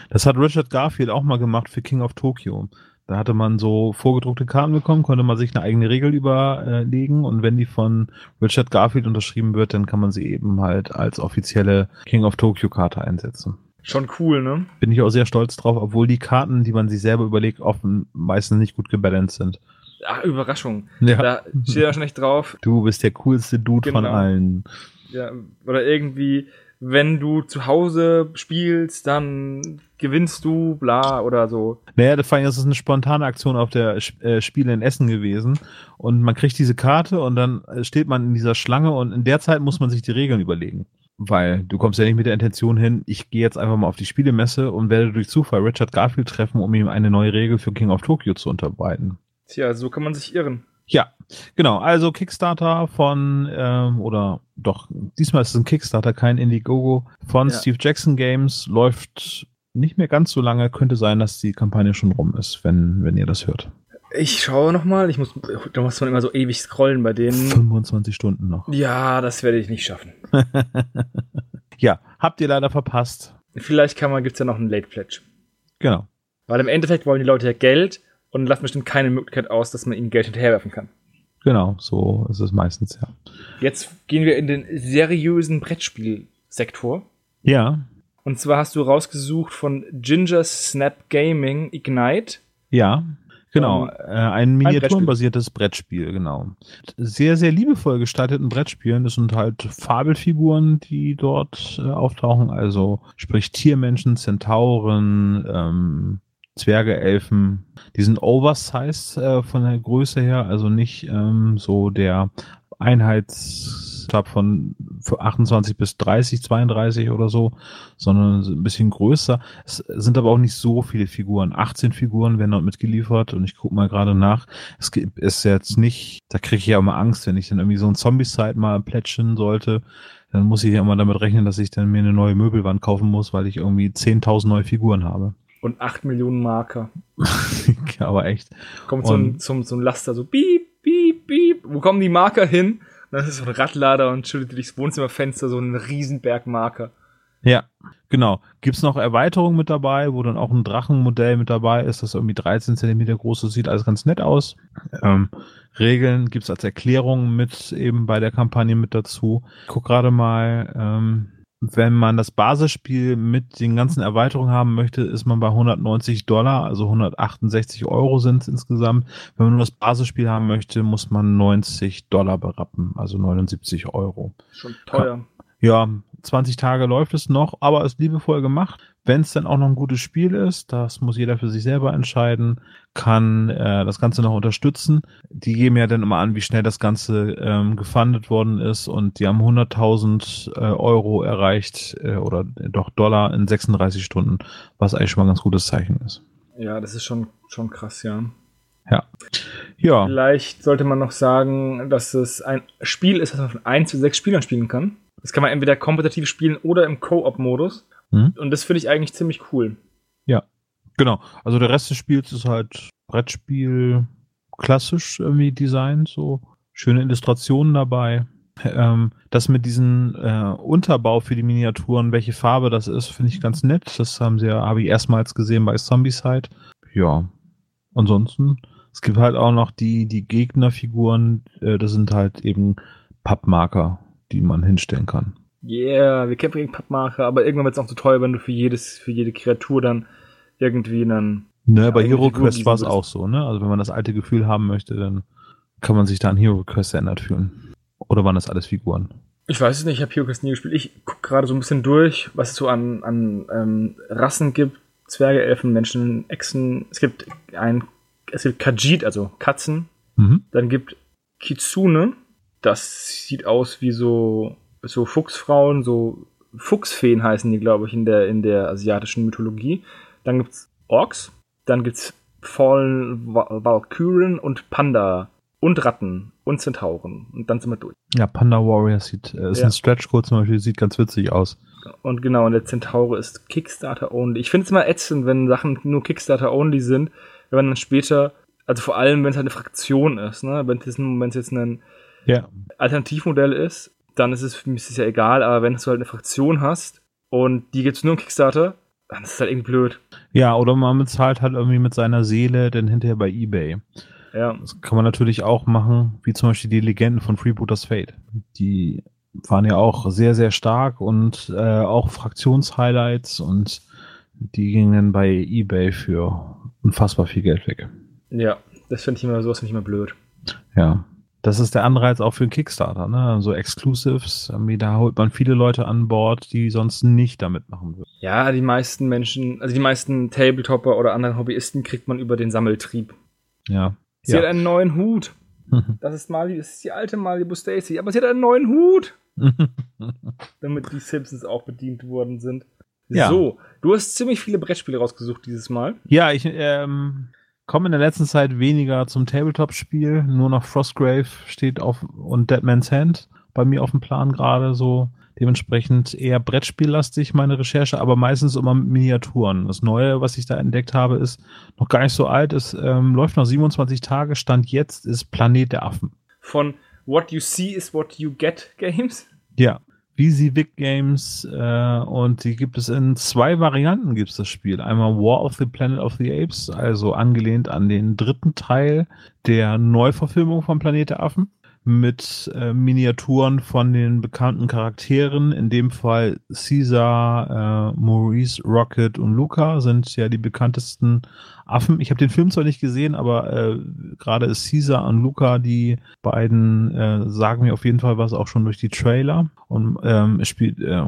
Das hat Richard Garfield auch mal gemacht für King of Tokyo. Da hatte man so vorgedruckte Karten bekommen, konnte man sich eine eigene Regel überlegen und wenn die von Richard Garfield unterschrieben wird, dann kann man sie eben halt als offizielle King of Tokyo Karte einsetzen. Schon cool, ne? Bin ich auch sehr stolz drauf, obwohl die Karten, die man sich selber überlegt, offen meistens nicht gut gebalanced sind. Ach, Überraschung. Ja. Da steht ja schon echt drauf. Du bist der coolste Dude von Genau. allen. Ja, oder irgendwie, wenn du zu Hause spielst, dann gewinnst du, bla, oder so. Naja, das, vor allem, ist eine spontane Aktion auf der äh, Spiele in Essen gewesen. Und man kriegt diese Karte und dann steht man in dieser Schlange und in der Zeit muss man sich die Regeln überlegen. Weil du kommst ja nicht mit der Intention hin, ich gehe jetzt einfach mal auf die Spielemesse und werde durch Zufall Richard Garfield treffen, um ihm eine neue Regel für King of Tokyo zu unterbreiten. Tja, so kann man sich irren. Ja, genau. Also Kickstarter von, ähm, oder doch, diesmal ist es ein Kickstarter, kein Indiegogo, von Ja. Steve Jackson Games. Läuft nicht mehr ganz so lange. Könnte sein, dass die Kampagne schon rum ist, wenn, wenn ihr das hört. Ich schaue nochmal, ich muss, da muss man immer so ewig scrollen bei denen. 25 Stunden noch. Ja, das werde ich nicht schaffen. Ja, habt ihr leider verpasst. Vielleicht kann man, gibt's ja noch einen Late Pledge. Genau. Weil im Endeffekt wollen die Leute ja Geld und lassen bestimmt keine Möglichkeit aus, dass man ihnen Geld hinterherwerfen kann. Genau, so ist es meistens, ja. Jetzt gehen wir in den seriösen Brettspielsektor. Ja, Und zwar hast du rausgesucht von Ginger Snap Gaming Ignite. ja. Genau, Ähm, äh, ein miniaturenbasiertes Brettspiel, genau. Sehr, sehr liebevoll gestalteten Brettspielen. Das sind halt Fabelfiguren, die dort äh, auftauchen. Also sprich Tiermenschen, Zentauren, ähm, Zwerge, Elfen. Die sind oversized äh, von der Größe her, also nicht ähm, so der Einheitsstab von für 28 bis 30, 32 oder so, sondern so ein bisschen größer. Es sind aber auch nicht so viele Figuren. 18 Figuren werden dort mitgeliefert und ich gucke mal gerade nach. Es gibt- ist jetzt nicht, da kriege ich ja immer Angst, wenn ich dann irgendwie so ein Zombie-Side mal plätschern sollte. Dann muss ich ja immer damit rechnen, dass ich dann mir eine neue Möbelwand kaufen muss, weil ich irgendwie 10.000 neue Figuren habe. Und 8 Millionen Marker. Ja, aber echt. Kommt so ein, zum, ein Laster, so piep, piep, piep. Wo kommen die Marker hin? Dann ist so ein Radlader und schüttet durchs Wohnzimmerfenster so einen Riesenberg Marker. Ja, genau. Gibt's noch Erweiterungen mit dabei, wo dann auch ein Drachenmodell mit dabei ist, das irgendwie 13 Zentimeter groß ist, sieht alles ganz nett aus. Ähm, Regeln gibt's als Erklärung mit eben bei der Kampagne mit dazu. Ich guck gerade mal, ähm, wenn man das Basisspiel mit den ganzen Erweiterungen haben möchte, ist man bei 190 Dollar, also 168 Euro sind es insgesamt. Wenn man nur das Basisspiel haben möchte, muss man 90 Dollar berappen, also 79 Euro. Schon teuer. Ja, 20 Tage läuft es noch, aber ist liebevoll gemacht. Wenn es dann auch noch ein gutes Spiel ist, das muss jeder für sich selber entscheiden, kann äh, das Ganze noch unterstützen. Die geben ja dann immer an, wie schnell das Ganze ähm, gefundet worden ist und die haben 100.000 äh, Euro erreicht äh, oder doch Dollar in 36 Stunden, was eigentlich schon mal ein ganz gutes Zeichen ist. Ja, das ist schon, schon krass, ja. Ja, Vielleicht sollte man noch sagen, dass es ein Spiel ist, das man von 1 bis 6 Spielern spielen kann. Das kann man entweder kompetitiv spielen oder im Co-op-Modus. Mhm. Und das finde ich eigentlich ziemlich cool. Genau. Also der Rest des Spiels ist halt Brettspiel klassisch irgendwie designt, so schöne Illustrationen dabei. Ähm, das mit diesem äh, Unterbau für die Miniaturen, welche Farbe das ist, finde ich ganz nett. Das haben sie ja, habe ich erstmals gesehen bei Zombicide. Ja. Ansonsten, es gibt halt auch noch die, die Gegnerfiguren, äh, das sind halt eben Pappmarker, die man hinstellen kann. Yeah, wir kämpfen gegen Pappmarker, aber irgendwann wird es auch zu teuer, wenn du für jedes, für jede Kreatur dann irgendwie einen. Ne, Ja, bei Hero Quest war es auch so, ne? Also wenn man das alte Gefühl haben möchte, dann kann man sich da an Hero Quest erinnert fühlen. Oder waren das alles Figuren? Ich weiß es nicht, ich habe HeroQuest nie gespielt. Ich gucke gerade so ein bisschen durch, was es so an, an ähm, Rassen gibt. Zwerge, Elfen, Menschen, Echsen. Es gibt ein, es gibt Khajiit, also Katzen. Mhm. Dann gibt Kitsune. Das sieht aus wie so, so Fuchsfrauen, so Fuchsfeen heißen die, glaube ich, in der, in der asiatischen Mythologie. Dann gibt's Orks. Dann gibt's Fallen Va- Valkyren und Panda. Und Ratten. Und Zentauren. Und dann sind wir durch. Ja, Panda Warrior sieht, äh, ist Ja. ein Stretch-Code zum Beispiel, sieht ganz witzig aus. Und genau, und der Zentaure ist Kickstarter-only. Ich finde es immer ätzend, wenn Sachen nur Kickstarter-only sind, wenn man dann später, also vor allem, wenn es halt eine Fraktion ist, ne? Wenn es jetzt, es jetzt ein, Ja. Alternativmodell ist, dann ist es für mich ist es ja egal, aber wenn du halt eine Fraktion hast und die gibt's nur im Kickstarter, dann ist es halt irgendwie blöd. Ja, oder man bezahlt halt irgendwie mit seiner Seele dann hinterher bei Ebay. Ja. Das kann man natürlich auch machen, wie zum Beispiel die Legenden von Freebooters Fate. Die waren ja auch sehr, sehr stark und äh, auch Fraktionshighlights und die gingen dann bei Ebay für unfassbar viel Geld weg. Ja, das finde ich immer sowas finde ich immer blöd. Ja. Das ist der Anreiz auch für einen Kickstarter, ne? So Exclusives, irgendwie, da holt man viele Leute an Bord, die sonst nicht damit machen würden. Ja, die meisten Menschen, also die meisten Tabletopper oder anderen Hobbyisten kriegt man über den Sammeltrieb. Ja. Sie Ja. hat einen neuen Hut. Das ist Mali, das ist die alte Malibu Stacy, aber sie hat einen neuen Hut, damit die Simpsons auch bedient worden sind. Ja. So, du hast ziemlich viele Brettspiele rausgesucht dieses Mal. Ja, ich ähm, komme in der letzten Zeit weniger zum Tabletop-Spiel. Nur noch Frostgrave steht auf und Dead Man's Hand bei mir auf dem Plan gerade so. Dementsprechend eher Brettspiellastig meine Recherche, aber meistens immer mit Miniaturen. Das Neue, was ich da entdeckt habe, ist noch gar nicht so alt. Es ähm, läuft noch 27 Tage. Stand jetzt ist Planet der Affen. Von What You See is What You Get Games. Ja. VisiVic Games äh, und die gibt es in zwei Varianten gibt es das Spiel. Einmal War of the Planet of the Apes, also angelehnt an den dritten Teil der Neuverfilmung von Planet der Affen mit äh, Miniaturen von den bekannten Charakteren. In dem Fall Caesar, äh, Maurice, Rocket und Luca sind ja die bekanntesten Affen. Ich habe den Film zwar nicht gesehen, aber äh, gerade ist Caesar und Luca, die beiden äh, sagen mir auf jeden Fall was auch schon durch die Trailer. Und ähm, es spielt, äh,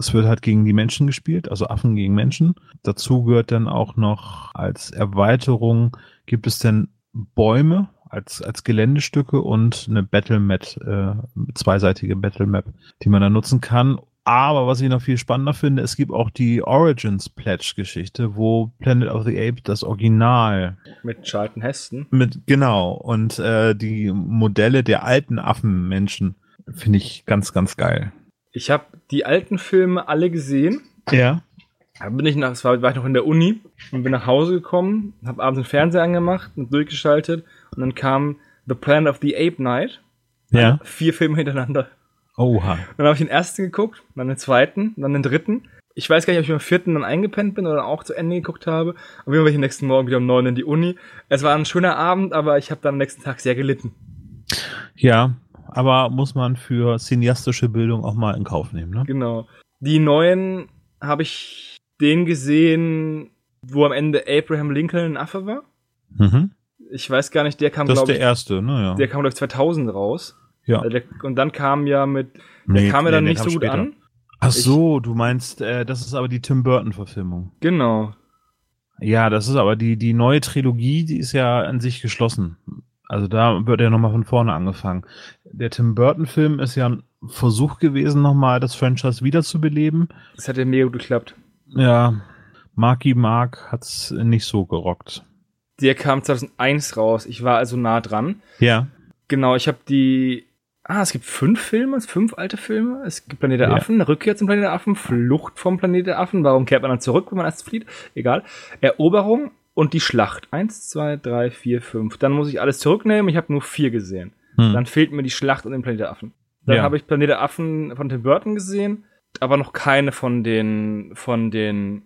es wird halt gegen die Menschen gespielt, also Affen gegen Menschen. Dazu gehört dann auch noch als Erweiterung gibt es dann Bäume als, als Geländestücke und eine Battlemap, äh, zweiseitige Battlemap, die man dann nutzen kann. Aber was ich noch viel spannender finde, es gibt auch die Origins Pledge Geschichte, wo Planet of the Apes das Original Mit Charlton Heston. mit, genau, und äh, die Modelle der alten Affenmenschen finde ich ganz, ganz geil. Ich habe die alten Filme alle gesehen. Ja. Da bin ich nach, war, war ich noch in der Uni und bin nach Hause gekommen, habe abends den Fernseher angemacht und durchgeschaltet und dann kam The Planet of the Ape Night. Ja. Vier Filme hintereinander. Oha. Dann habe ich den ersten geguckt, dann den zweiten, dann den dritten. Ich weiß gar nicht, ob ich beim vierten dann eingepennt bin oder auch zu Ende geguckt habe. Auf jeden Fall ich am nächsten Morgen wieder um neun in die Uni. Es war ein schöner Abend, aber ich habe dann am nächsten Tag sehr gelitten. Ja, aber muss man für cineastische Bildung auch mal in Kauf nehmen, ne? Genau. Die neuen habe ich den gesehen, wo am Ende Abraham Lincoln ein Affe war. Mhm. Ich weiß gar nicht, der kam, Das ist glaube der ich, erste, ne? Ja. der kam, glaube ich, 2000 raus. ja. Äh, Der, und dann kam ja mit, der Nee, kam ja nee, dann der nicht so gut später. an. Ach so, du meinst, äh, das ist aber die Tim Burton-Verfilmung. Genau. Ja, das ist aber die, die neue Trilogie, die ist ja an sich geschlossen. Also da wird ja nochmal von vorne angefangen. Der Tim Burton-Film ist ja ein Versuch gewesen, nochmal das Franchise wiederzubeleben. Das hat ja mega gut geklappt. Ja, Marky Mark hat's nicht so gerockt. Der kam 2001 raus. Ich war also nah dran. Ja. Genau, ich habe die. Ah, es gibt fünf Filme, fünf alte Filme. Es gibt Planet der Ja. Affen, Rückkehr zum Planet der Affen, Flucht vom Planet der Affen. Warum kehrt man dann zurück, wenn man erst flieht? Egal. Eroberung und die Schlacht. Eins, zwei, drei, vier, fünf. Dann muss ich alles zurücknehmen. Ich habe nur vier gesehen. Hm. Dann fehlt mir die Schlacht und den Planet der Affen. Dann Ja. habe ich Planet der Affen von Tim Burton gesehen, aber noch keine von den von den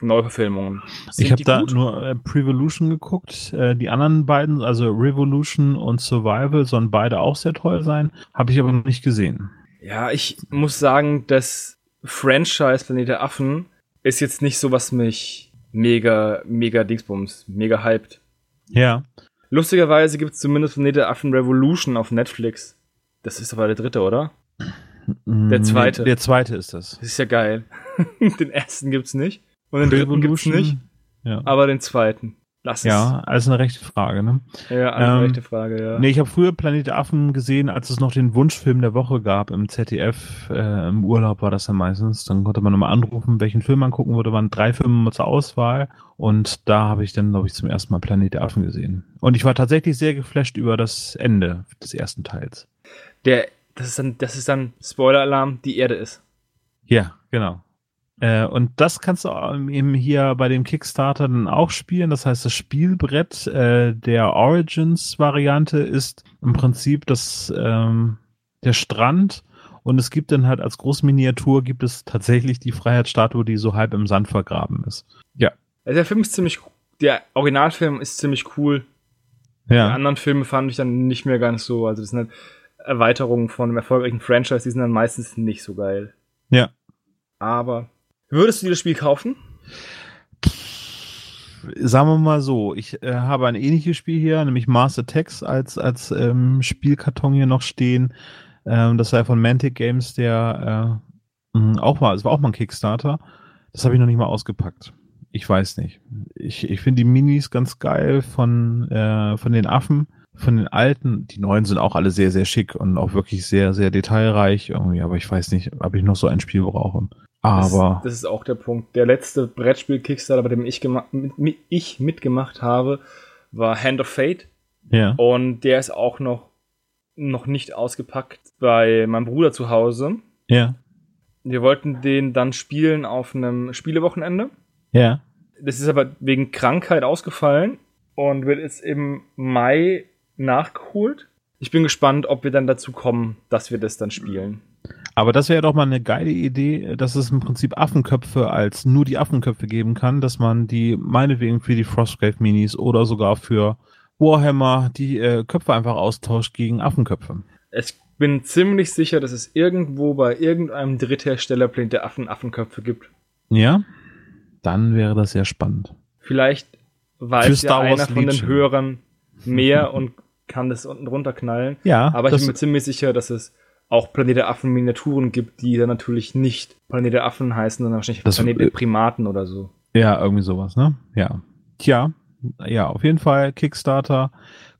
Neuverfilmungen. Sind ich habe da gut? nur äh, Prevolution geguckt. Äh, die anderen beiden, also Revolution und Survival, sollen beide auch sehr toll sein. Habe ich aber noch nicht gesehen. Ja, ich muss sagen, das Franchise Planet der Affen ist jetzt nicht so, was mich mega, mega Dingsbums, mega hyped. Ja. Lustigerweise gibt es zumindest Planet der Affen Revolution auf Netflix. Das ist aber der dritte, oder? Der zweite. Der, zweite ist das. Das ist ja geil. den ersten gibt's nicht. Und den dritten gibt's nicht. Ja. Aber den zweiten. Das ist Ja, also eine rechte Frage, ne? ja eine Ähm, rechte Frage, ja. Nee, ich habe früher Planet der Affen gesehen, als es noch den Wunschfilm der Woche gab im ZDF. Äh, Im Urlaub war das dann meistens. Dann konnte man nochmal anrufen, welchen Film man gucken würde. waren drei Filme zur Auswahl. Und da habe ich dann, glaube ich, zum ersten Mal Planet der Affen gesehen. Und ich war tatsächlich sehr geflasht über das Ende des ersten Teils. Der, das ist dann, das ist dann Spoiler-Alarm, die Erde ist. Ja, genau. Äh, und das kannst du eben hier bei dem Kickstarter dann auch spielen. Das heißt, das Spielbrett äh, der Origins-Variante ist im Prinzip das, ähm, der Strand. Und es gibt dann halt als Großminiatur gibt es tatsächlich die Freiheitsstatue, die so halb im Sand vergraben ist. Ja. Also der Film ist ziemlich, der Originalfilm ist ziemlich cool. Ja. Die anderen Filme fand ich dann nicht mehr ganz so. Also das sind halt Erweiterungen von einem erfolgreichen Franchise, die sind dann meistens nicht so geil. Ja. Aber Würdest du dir das Spiel kaufen? Sagen wir mal so, ich äh, habe ein ähnliches Spiel hier, nämlich Mars Attacks als, als ähm, Spielkarton hier noch stehen. Ähm, das sei von Mantic Games, der äh, auch mal, es war auch mal ein Kickstarter. Das habe ich noch nicht mal ausgepackt. Ich weiß nicht. Ich, ich finde die Minis ganz geil von, äh, von den Affen, von den alten. Die neuen sind auch alle sehr, sehr schick und auch wirklich sehr, sehr detailreich irgendwie, aber ich weiß nicht, ob ich noch so ein Spiel brauche. Aber. Das, das, ist auch der Punkt. Der letzte Brettspiel-Kickstarter, bei dem ich, mit, ich mitgemacht habe, war Hand of Fate. Ja. Und der ist auch noch, noch nicht ausgepackt bei meinem Bruder zu Hause. Ja. Wir wollten den dann spielen auf einem Spielewochenende. Ja. Das ist aber wegen Krankheit ausgefallen und wird jetzt im Mai nachgeholt. Ich bin gespannt, ob wir dann dazu kommen, dass wir das dann spielen. Aber das wäre doch mal eine geile Idee, dass es im Prinzip Affenköpfe als nur die Affenköpfe geben kann, dass man die meinetwegen für die Frostgrave Minis oder sogar für Warhammer die äh, Köpfe einfach austauscht gegen Affenköpfe. Ich bin ziemlich sicher, dass es irgendwo bei irgendeinem Dritthersteller der Affen Affenköpfe gibt. Ja, dann wäre das sehr spannend. Vielleicht weiß ja einer von den Hörern mehr und kann das unten runterknallen. Ja. Aber ich bin mir ziemlich sicher, dass es auch Planet der Affen Miniaturen gibt, die dann natürlich nicht Planet der Affen heißen, sondern wahrscheinlich das, Planet der Primaten oder so. Ja, irgendwie sowas, ne? Ja. Tja, ja, auf jeden Fall Kickstarter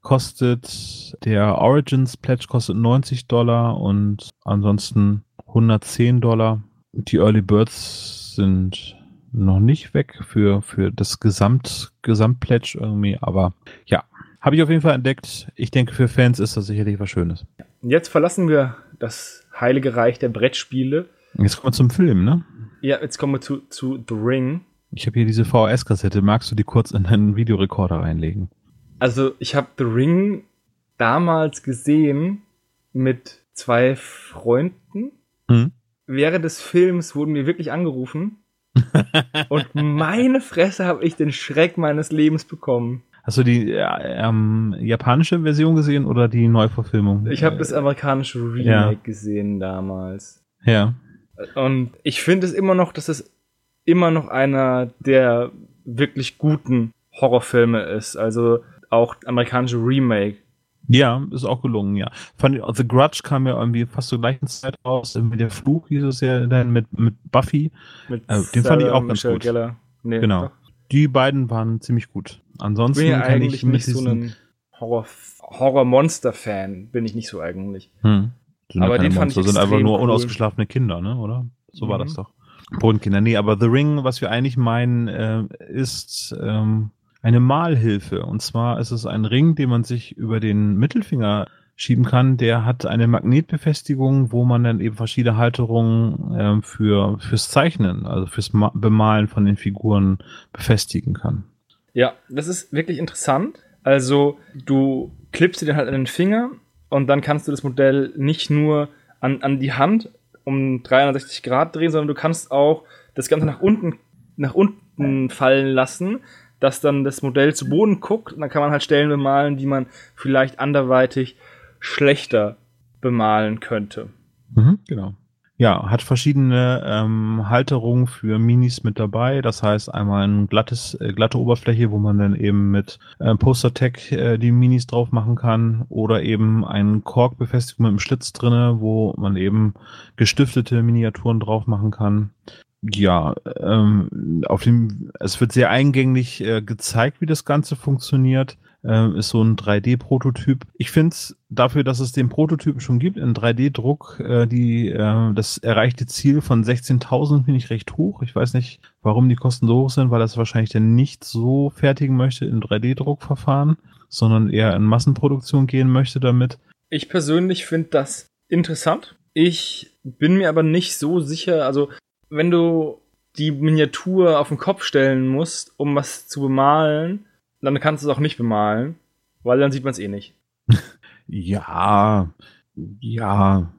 kostet der Origins Pledge kostet 90 Dollar und ansonsten 110 Dollar. Die Early Birds sind noch nicht weg für, für das Gesamt, Gesamtpledge irgendwie, aber ja, habe ich auf jeden Fall entdeckt. Ich denke, für Fans ist das sicherlich was Schönes. Jetzt verlassen wir das heilige Reich der Brettspiele. Jetzt kommen wir zum Film, ne? Ja, jetzt kommen wir zu, zu The Ring. Ich habe hier diese VHS-Kassette. Magst du die kurz in deinen Videorekorder reinlegen? Also, ich habe The Ring damals gesehen mit zwei Freunden. Hm? Während des Films wurden wir wirklich angerufen. und meine Fresse habe ich den Schreck meines Lebens bekommen. Hast du die äh, ähm, japanische Version gesehen oder die Neuverfilmung? Ich habe das amerikanische Remake ja. gesehen damals. Ja. Und ich finde es immer noch, dass es immer noch einer der wirklich guten Horrorfilme ist. Also auch amerikanische Remake. Ja, ist auch gelungen, ja. Fand, The Grudge kam ja irgendwie fast zur gleichen Zeit raus. Mit der Flug hieß es ja dann mit, mit Buffy. Mit also, den fand ich auch ganz Michelle gut. Geller. Nee, genau. Doch. Die beiden waren ziemlich gut. Ansonsten bin kann eigentlich ich nicht so ein Horror, Horror-Monster-Fan, bin ich nicht so eigentlich. Hm. Aber den fand Monster, ich sind einfach nur cool. unausgeschlafene Kinder, ne? Oder? So mhm. war das mhm. doch. Bodenkinder. Nee, aber The Ring, was wir eigentlich meinen, äh, ist ähm, eine Malhilfe. Und zwar ist es ein Ring, den man sich über den Mittelfinger schieben kann. Der hat eine Magnetbefestigung, wo man dann eben verschiedene Halterungen äh, für fürs Zeichnen, also fürs Ma Bemalen von den Figuren befestigen kann. Ja, das ist wirklich interessant. Also du klippst dir halt an den Finger und dann kannst du das Modell nicht nur an, an die Hand um 360 Grad drehen, sondern du kannst auch das Ganze nach unten, nach unten fallen lassen, dass dann das Modell zu Boden guckt und dann kann man halt Stellen bemalen, die man vielleicht anderweitig schlechter bemalen könnte. Mhm, genau. Ja, hat verschiedene ähm, Halterungen für Minis mit dabei. Das heißt einmal ein glattes, äh, glatte Oberfläche, wo man dann eben mit äh, Poster-Tech äh, die Minis drauf machen kann oder eben ein Korkbefestigung mit einem Schlitz drinne, wo man eben gestiftete Miniaturen drauf machen kann. Ja, ähm, auf dem, es wird sehr eingänglich äh, gezeigt, wie das Ganze funktioniert äh, ist so ein 3D-Prototyp. Ich finde es dafür, dass es den Prototypen schon gibt, in 3D-Druck, äh, die äh, das erreichte Ziel von 16.000 finde ich recht hoch. Ich weiß nicht, warum die Kosten so hoch sind, weil das wahrscheinlich dann nicht so fertigen möchte in 3D-Druckverfahren, sondern eher in Massenproduktion gehen möchte damit. Ich persönlich finde das interessant. Ich bin mir aber nicht so sicher, also wenn du die Miniatur auf den Kopf stellen musst, um was zu bemalen, dann kannst du es auch nicht bemalen, weil dann sieht man es eh nicht. Ja, ja,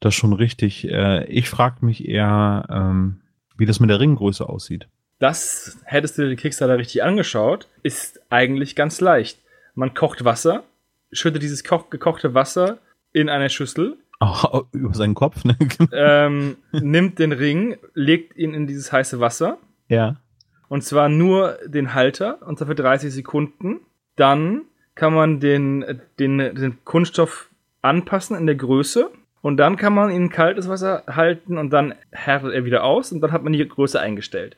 das ist schon richtig. Äh, ich frage mich eher, ähm, wie das mit der Ringgröße aussieht. Das hättest du den Kickstarter richtig angeschaut, ist eigentlich ganz leicht. Man kocht Wasser, schüttet dieses gekochte Wasser in eine Schüssel. Auch über seinen Kopf, ne? ähm, nimmt den Ring, legt ihn in dieses heiße Wasser. Ja. Und zwar nur den Halter, und zwar für 30 Sekunden. Dann kann man den, den, den Kunststoff anpassen in der Größe. Und dann kann man ihn in kaltes Wasser halten und dann härtet er wieder aus und dann hat man die Größe eingestellt.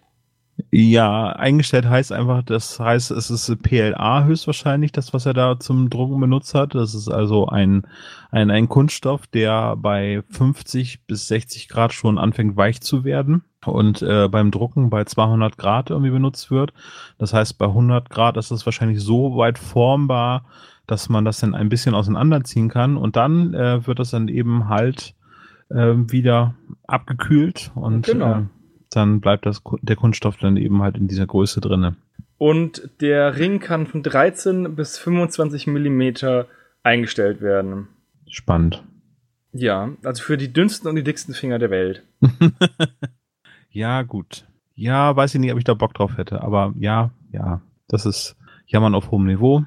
Ja, eingestellt heißt einfach, das heißt, es ist PLA höchstwahrscheinlich, das, was er da zum Drucken benutzt hat. Das ist also ein, ein, ein Kunststoff, der bei 50 bis 60 Grad schon anfängt weich zu werden und äh, beim Drucken bei 200 Grad irgendwie benutzt wird. Das heißt, bei 100 Grad ist es wahrscheinlich so weit formbar, dass man das dann ein bisschen auseinanderziehen kann und dann äh, wird das dann eben halt äh, wieder abgekühlt und genau. äh, dann bleibt das, der Kunststoff dann eben halt in dieser Größe drinne. Und der Ring kann von 13 bis 25 Millimeter eingestellt werden. Spannend. Ja, also für die dünnsten und die dicksten Finger der Welt. ja, gut. Ja, weiß ich nicht, ob ich da Bock drauf hätte, aber ja, ja, das ist Jammern auf hohem Niveau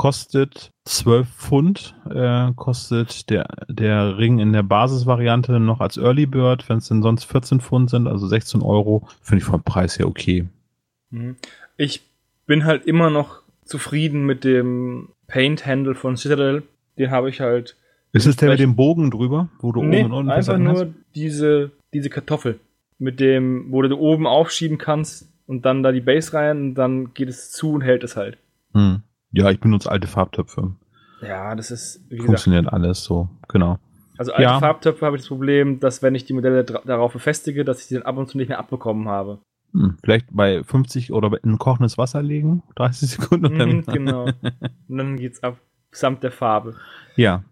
kostet 12 Pfund, äh, kostet der, der Ring in der Basisvariante noch als Early Bird, wenn es denn sonst 14 Pfund sind, also 16 Euro, finde ich vom Preis her okay. Mhm. Ich bin halt immer noch zufrieden mit dem Paint-Handle von Citadel. Den habe ich halt. Ist es der mit dem Bogen drüber, wo du nee, oben und unten einfach nur hast? diese, diese Kartoffel, mit dem, wo du oben aufschieben kannst und dann da die Base rein und dann geht es zu und hält es halt. Hm. Ja, ich benutze alte Farbtöpfe. Ja, das ist, wie Funktioniert gesagt, alles so, genau. Also alte ja. Farbtöpfe habe ich das Problem, dass wenn ich die Modelle darauf befestige, dass ich die dann ab und zu nicht mehr abbekommen habe. Hm, vielleicht bei 50 oder in kochendes Wasser legen, 30 Sekunden. Mhm, genau. Und dann geht's ab, samt der Farbe. Ja.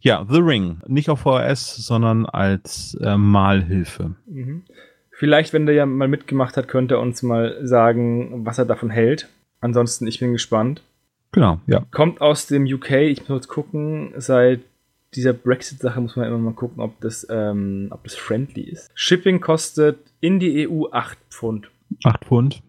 Ja, The Ring. Nicht auf VHS, sondern als äh, Malhilfe. Mhm. Vielleicht, wenn der ja mal mitgemacht hat, könnte er uns mal sagen, was er davon hält. Ansonsten, ich bin gespannt. Genau, ja. Kommt aus dem UK, ich muss gucken, seit dieser Brexit-Sache muss man immer mal gucken, ob das, ähm, ob das friendly ist. Shipping kostet in die EU 8 Pfund. 8 Pfund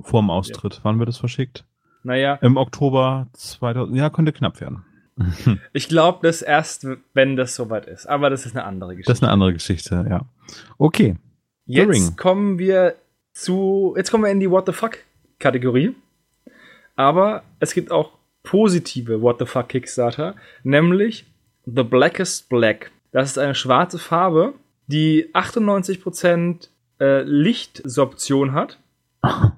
vorm Austritt. Ja. Wann wird es verschickt? Naja. Im Oktober 2000. Ja, könnte knapp werden. ich glaube, das erst, wenn das soweit ist. Aber das ist eine andere Geschichte. Das ist eine andere Geschichte, ja. Okay. Jetzt kommen wir zu. Jetzt kommen wir in die What the fuck Kategorie. Aber es gibt auch positive What the fuck Kickstarter, nämlich The Blackest Black. Das ist eine schwarze Farbe, die 98% äh, Lichtsorption hat.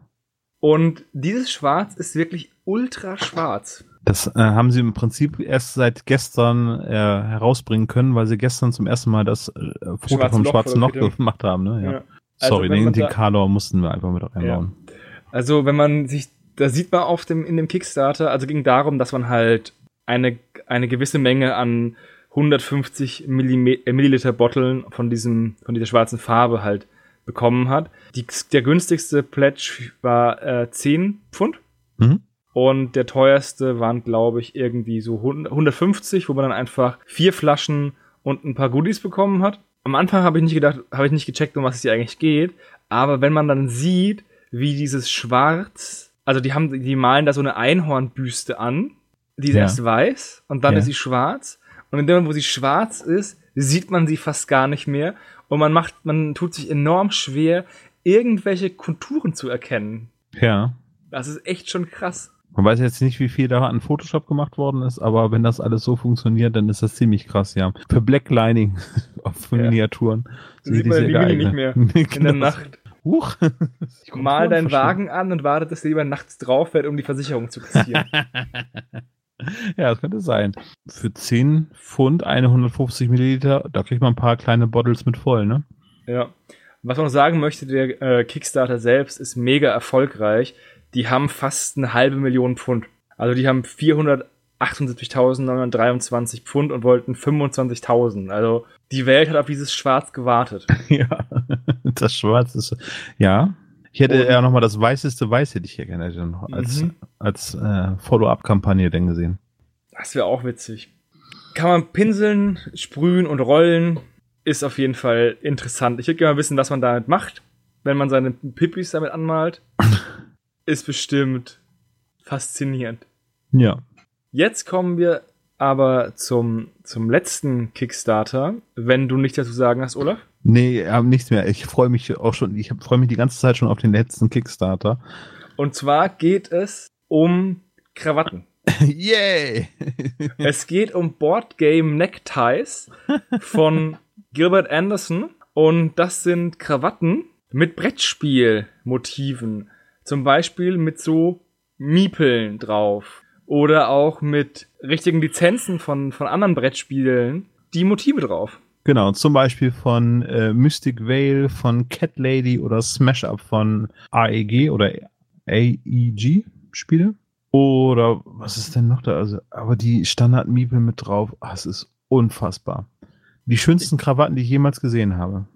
Und dieses Schwarz ist wirklich ultra schwarz. Das äh, haben sie im Prinzip erst seit gestern äh, herausbringen können, weil sie gestern zum ersten Mal das äh, Foto Schwarze vom Loch schwarzen Loch gemacht haben. Ne? Ja. ja. Also Sorry, den, den Kalor mussten wir einfach mit reinbauen. Ja. Also wenn man sich da sieht man auf dem, in dem Kickstarter, also ging darum, dass man halt eine, eine gewisse Menge an 150 Millimeter, Milliliter Botteln von diesem, von dieser schwarzen Farbe halt bekommen hat. Die, der günstigste Pledge war äh, 10 Pfund. Mhm. Und der teuerste waren, glaube ich, irgendwie so 150, wo man dann einfach vier Flaschen und ein paar Goodies bekommen hat. Am Anfang habe ich nicht gedacht, habe ich nicht gecheckt, um was es hier eigentlich geht. Aber wenn man dann sieht, wie dieses Schwarz also die haben, die malen da so eine Einhornbüste an, die ist ja. erst weiß und dann ja. ist sie schwarz. Und in dem Moment, wo sie schwarz ist, sieht man sie fast gar nicht mehr. Und man macht, man tut sich enorm schwer, irgendwelche Konturen zu erkennen. Ja. Das ist echt schon krass. Man weiß jetzt nicht, wie viel da an Photoshop gemacht worden ist, aber wenn das alles so funktioniert, dann ist das ziemlich krass, ja. Für Blacklining auf Miniaturen. Ja. Sieht man die Mini nicht mehr. in der genau. Nacht. Huch. Mal deinen Wagen an und wartet, dass der lieber nachts drauf fährt, um die Versicherung zu kassieren. ja, das könnte sein. Für 10 Pfund, eine 150 Milliliter, da kriegt man ein paar kleine Bottles mit voll, ne? Ja. Was man noch sagen möchte, der äh, Kickstarter selbst ist mega erfolgreich. Die haben fast eine halbe Million Pfund. Also die haben 478.923 Pfund und wollten 25.000. Also die Welt hat auf dieses Schwarz gewartet. Ja, das Schwarz ist. Ja. Ich hätte ja nochmal das weißeste Weiß hätte ich ja gerne noch als, Mhm. als äh, Follow-up-Kampagne denn gesehen. Das wäre auch witzig. Kann man pinseln, sprühen und rollen. Ist auf jeden Fall interessant. Ich würde gerne mal wissen, was man damit macht, wenn man seine Pippis damit anmalt. Ist bestimmt faszinierend. Ja. Jetzt kommen wir aber zum, zum letzten Kickstarter, wenn du nichts dazu sagen hast, Olaf. Nee, haben nichts mehr. Ich freue mich auch schon, ich freue mich die ganze Zeit schon auf den letzten Kickstarter. Und zwar geht es um Krawatten. Yay! Es geht um Boardgame Neckties von Gilbert Anderson und das sind Krawatten mit Brettspielmotiven. Zum Beispiel mit so Miepeln drauf oder auch mit richtigen Lizenzen von, von anderen Brettspielen die Motive drauf. Genau, zum Beispiel von äh, Mystic Veil, von Cat Lady oder Smash Up von AEG oder AEG Spiele. Oder was ist denn noch da? Also, aber die Standard-Miepel mit drauf, ah, es ist unfassbar. Die schönsten Krawatten, die ich jemals gesehen habe.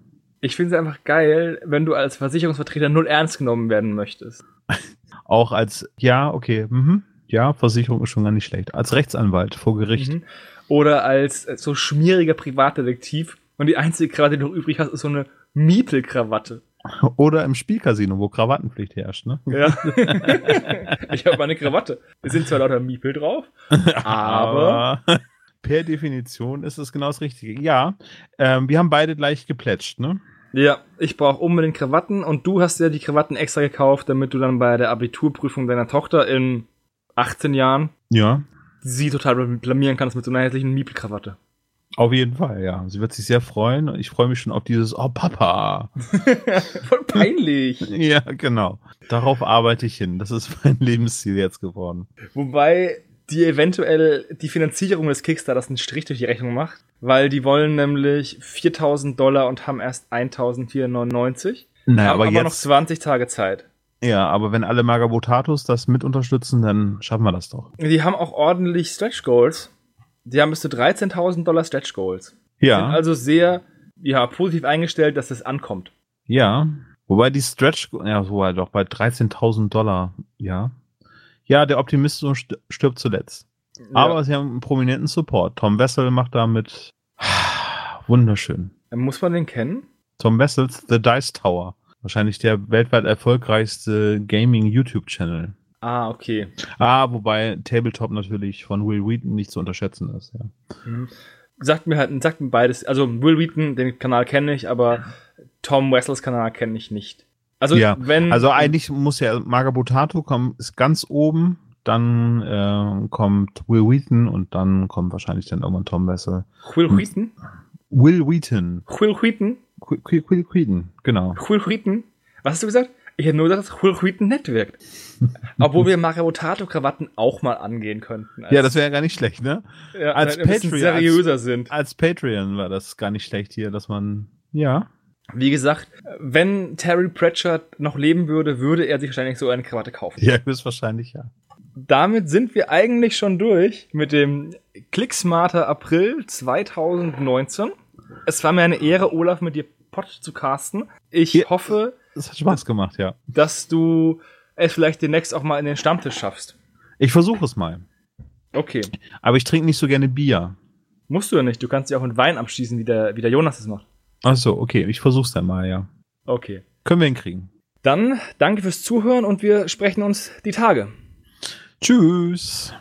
Ich finde es einfach geil, wenn du als Versicherungsvertreter null ernst genommen werden möchtest. Auch als, ja, okay, mhm, ja, Versicherung ist schon gar nicht schlecht. Als Rechtsanwalt vor Gericht. Mhm. Oder als äh, so schmieriger Privatdetektiv und die einzige Krawatte, die du noch übrig hast, ist so eine Miepelkrawatte. Oder im Spielcasino, wo Krawattenpflicht herrscht, ne? Ja. ich habe meine Krawatte. Es sind zwar lauter Miepel drauf, aber per Definition ist es genau das Richtige. Ja, ähm, wir haben beide gleich geplätscht, ne? Ja, ich brauche unbedingt Krawatten und du hast ja die Krawatten extra gekauft, damit du dann bei der Abiturprüfung deiner Tochter in 18 Jahren Ja, sie total blamieren kannst mit so einer hässlichen Miepelkrawatte. auf jeden Fall, ja. Sie wird sich sehr freuen. Ich freue mich schon auf dieses Oh Papa. Voll peinlich. ja, genau. Darauf arbeite ich hin. Das ist mein Lebensziel jetzt geworden. Wobei die eventuell die Finanzierung des Kickstarters einen Strich durch die Rechnung macht, weil die wollen nämlich 4000 Dollar und haben erst 1499. Naja, haben aber, aber noch jetzt. 20 Tage Zeit. Ja, aber wenn alle Magabotatos das mit unterstützen, dann schaffen wir das doch. Die haben auch ordentlich Stretch Goals. Die haben bis zu 13.000 Dollar Stretch Goals. Sind Ja, also sehr ja, positiv eingestellt, dass das ankommt. ja. Wobei die Stretch, ja, so halt doch bei 13.000 Dollar, ja. Ja, der Optimismus st- stirbt zuletzt. Aber sie haben einen prominenten Support. Tom Wessel macht damit wunderschön. ja. muss man den kennen? Tom Wessels The Dice Tower. Wahrscheinlich der weltweit erfolgreichste Gaming-YouTube-Channel. Ah, okay. Ah, wobei Tabletop natürlich von Will Wheaton nicht zu unterschätzen ist. Ja. Mhm. Sagt mir halt, sagt mir beides. Also Will Wheaton, den Kanal kenne ich, aber Tom Wessels Kanal kenne ich nicht. Also Ja, wenn Also eigentlich muss ja Magabotato kommen, ist ganz oben, dann äh, kommt Will Wheaton und dann kommt wahrscheinlich dann irgendwann Tom Wessel. Will Wheaton, Will Wheaton. Will Wheaton, Will, Will, Wheaton, genau. Will Wheaton. Was hast du gesagt? Ich hätte nur gesagt, dass Will Wheaton nett wirkt. Obwohl wir Mario Tato Krawatten auch mal angehen könnten. Als, Ja, das wäre ja gar nicht schlecht, ne? ja, als Patreon- seriöser sind. Als Patreon war das gar nicht schlecht hier, dass man, ja. Wie gesagt, wenn Terry Pratchett noch leben würde, würde er sich wahrscheinlich so eine Krawatte kaufen. Ja, höchstwahrscheinlich ja. Damit sind wir eigentlich schon durch mit dem Clicksmarter April 2019. Es war mir eine Ehre, Olaf, mit dir Pod zu casten. Ich Ja. hoffe, Es hat Spaß gemacht, ja. dass du es vielleicht demnächst auch mal in den Stammtisch schaffst. Ich versuche es mal. Okay. Aber ich trinke nicht so gerne Bier. Musst du ja nicht. Du kannst ja auch mit Wein abschießen, wie der, wie der Jonas es macht. Ach so, okay, ich versuch's dann mal, ja. Okay. Können wir hinkriegen. Dann danke fürs Zuhören und wir sprechen uns die Tage. Tschüss.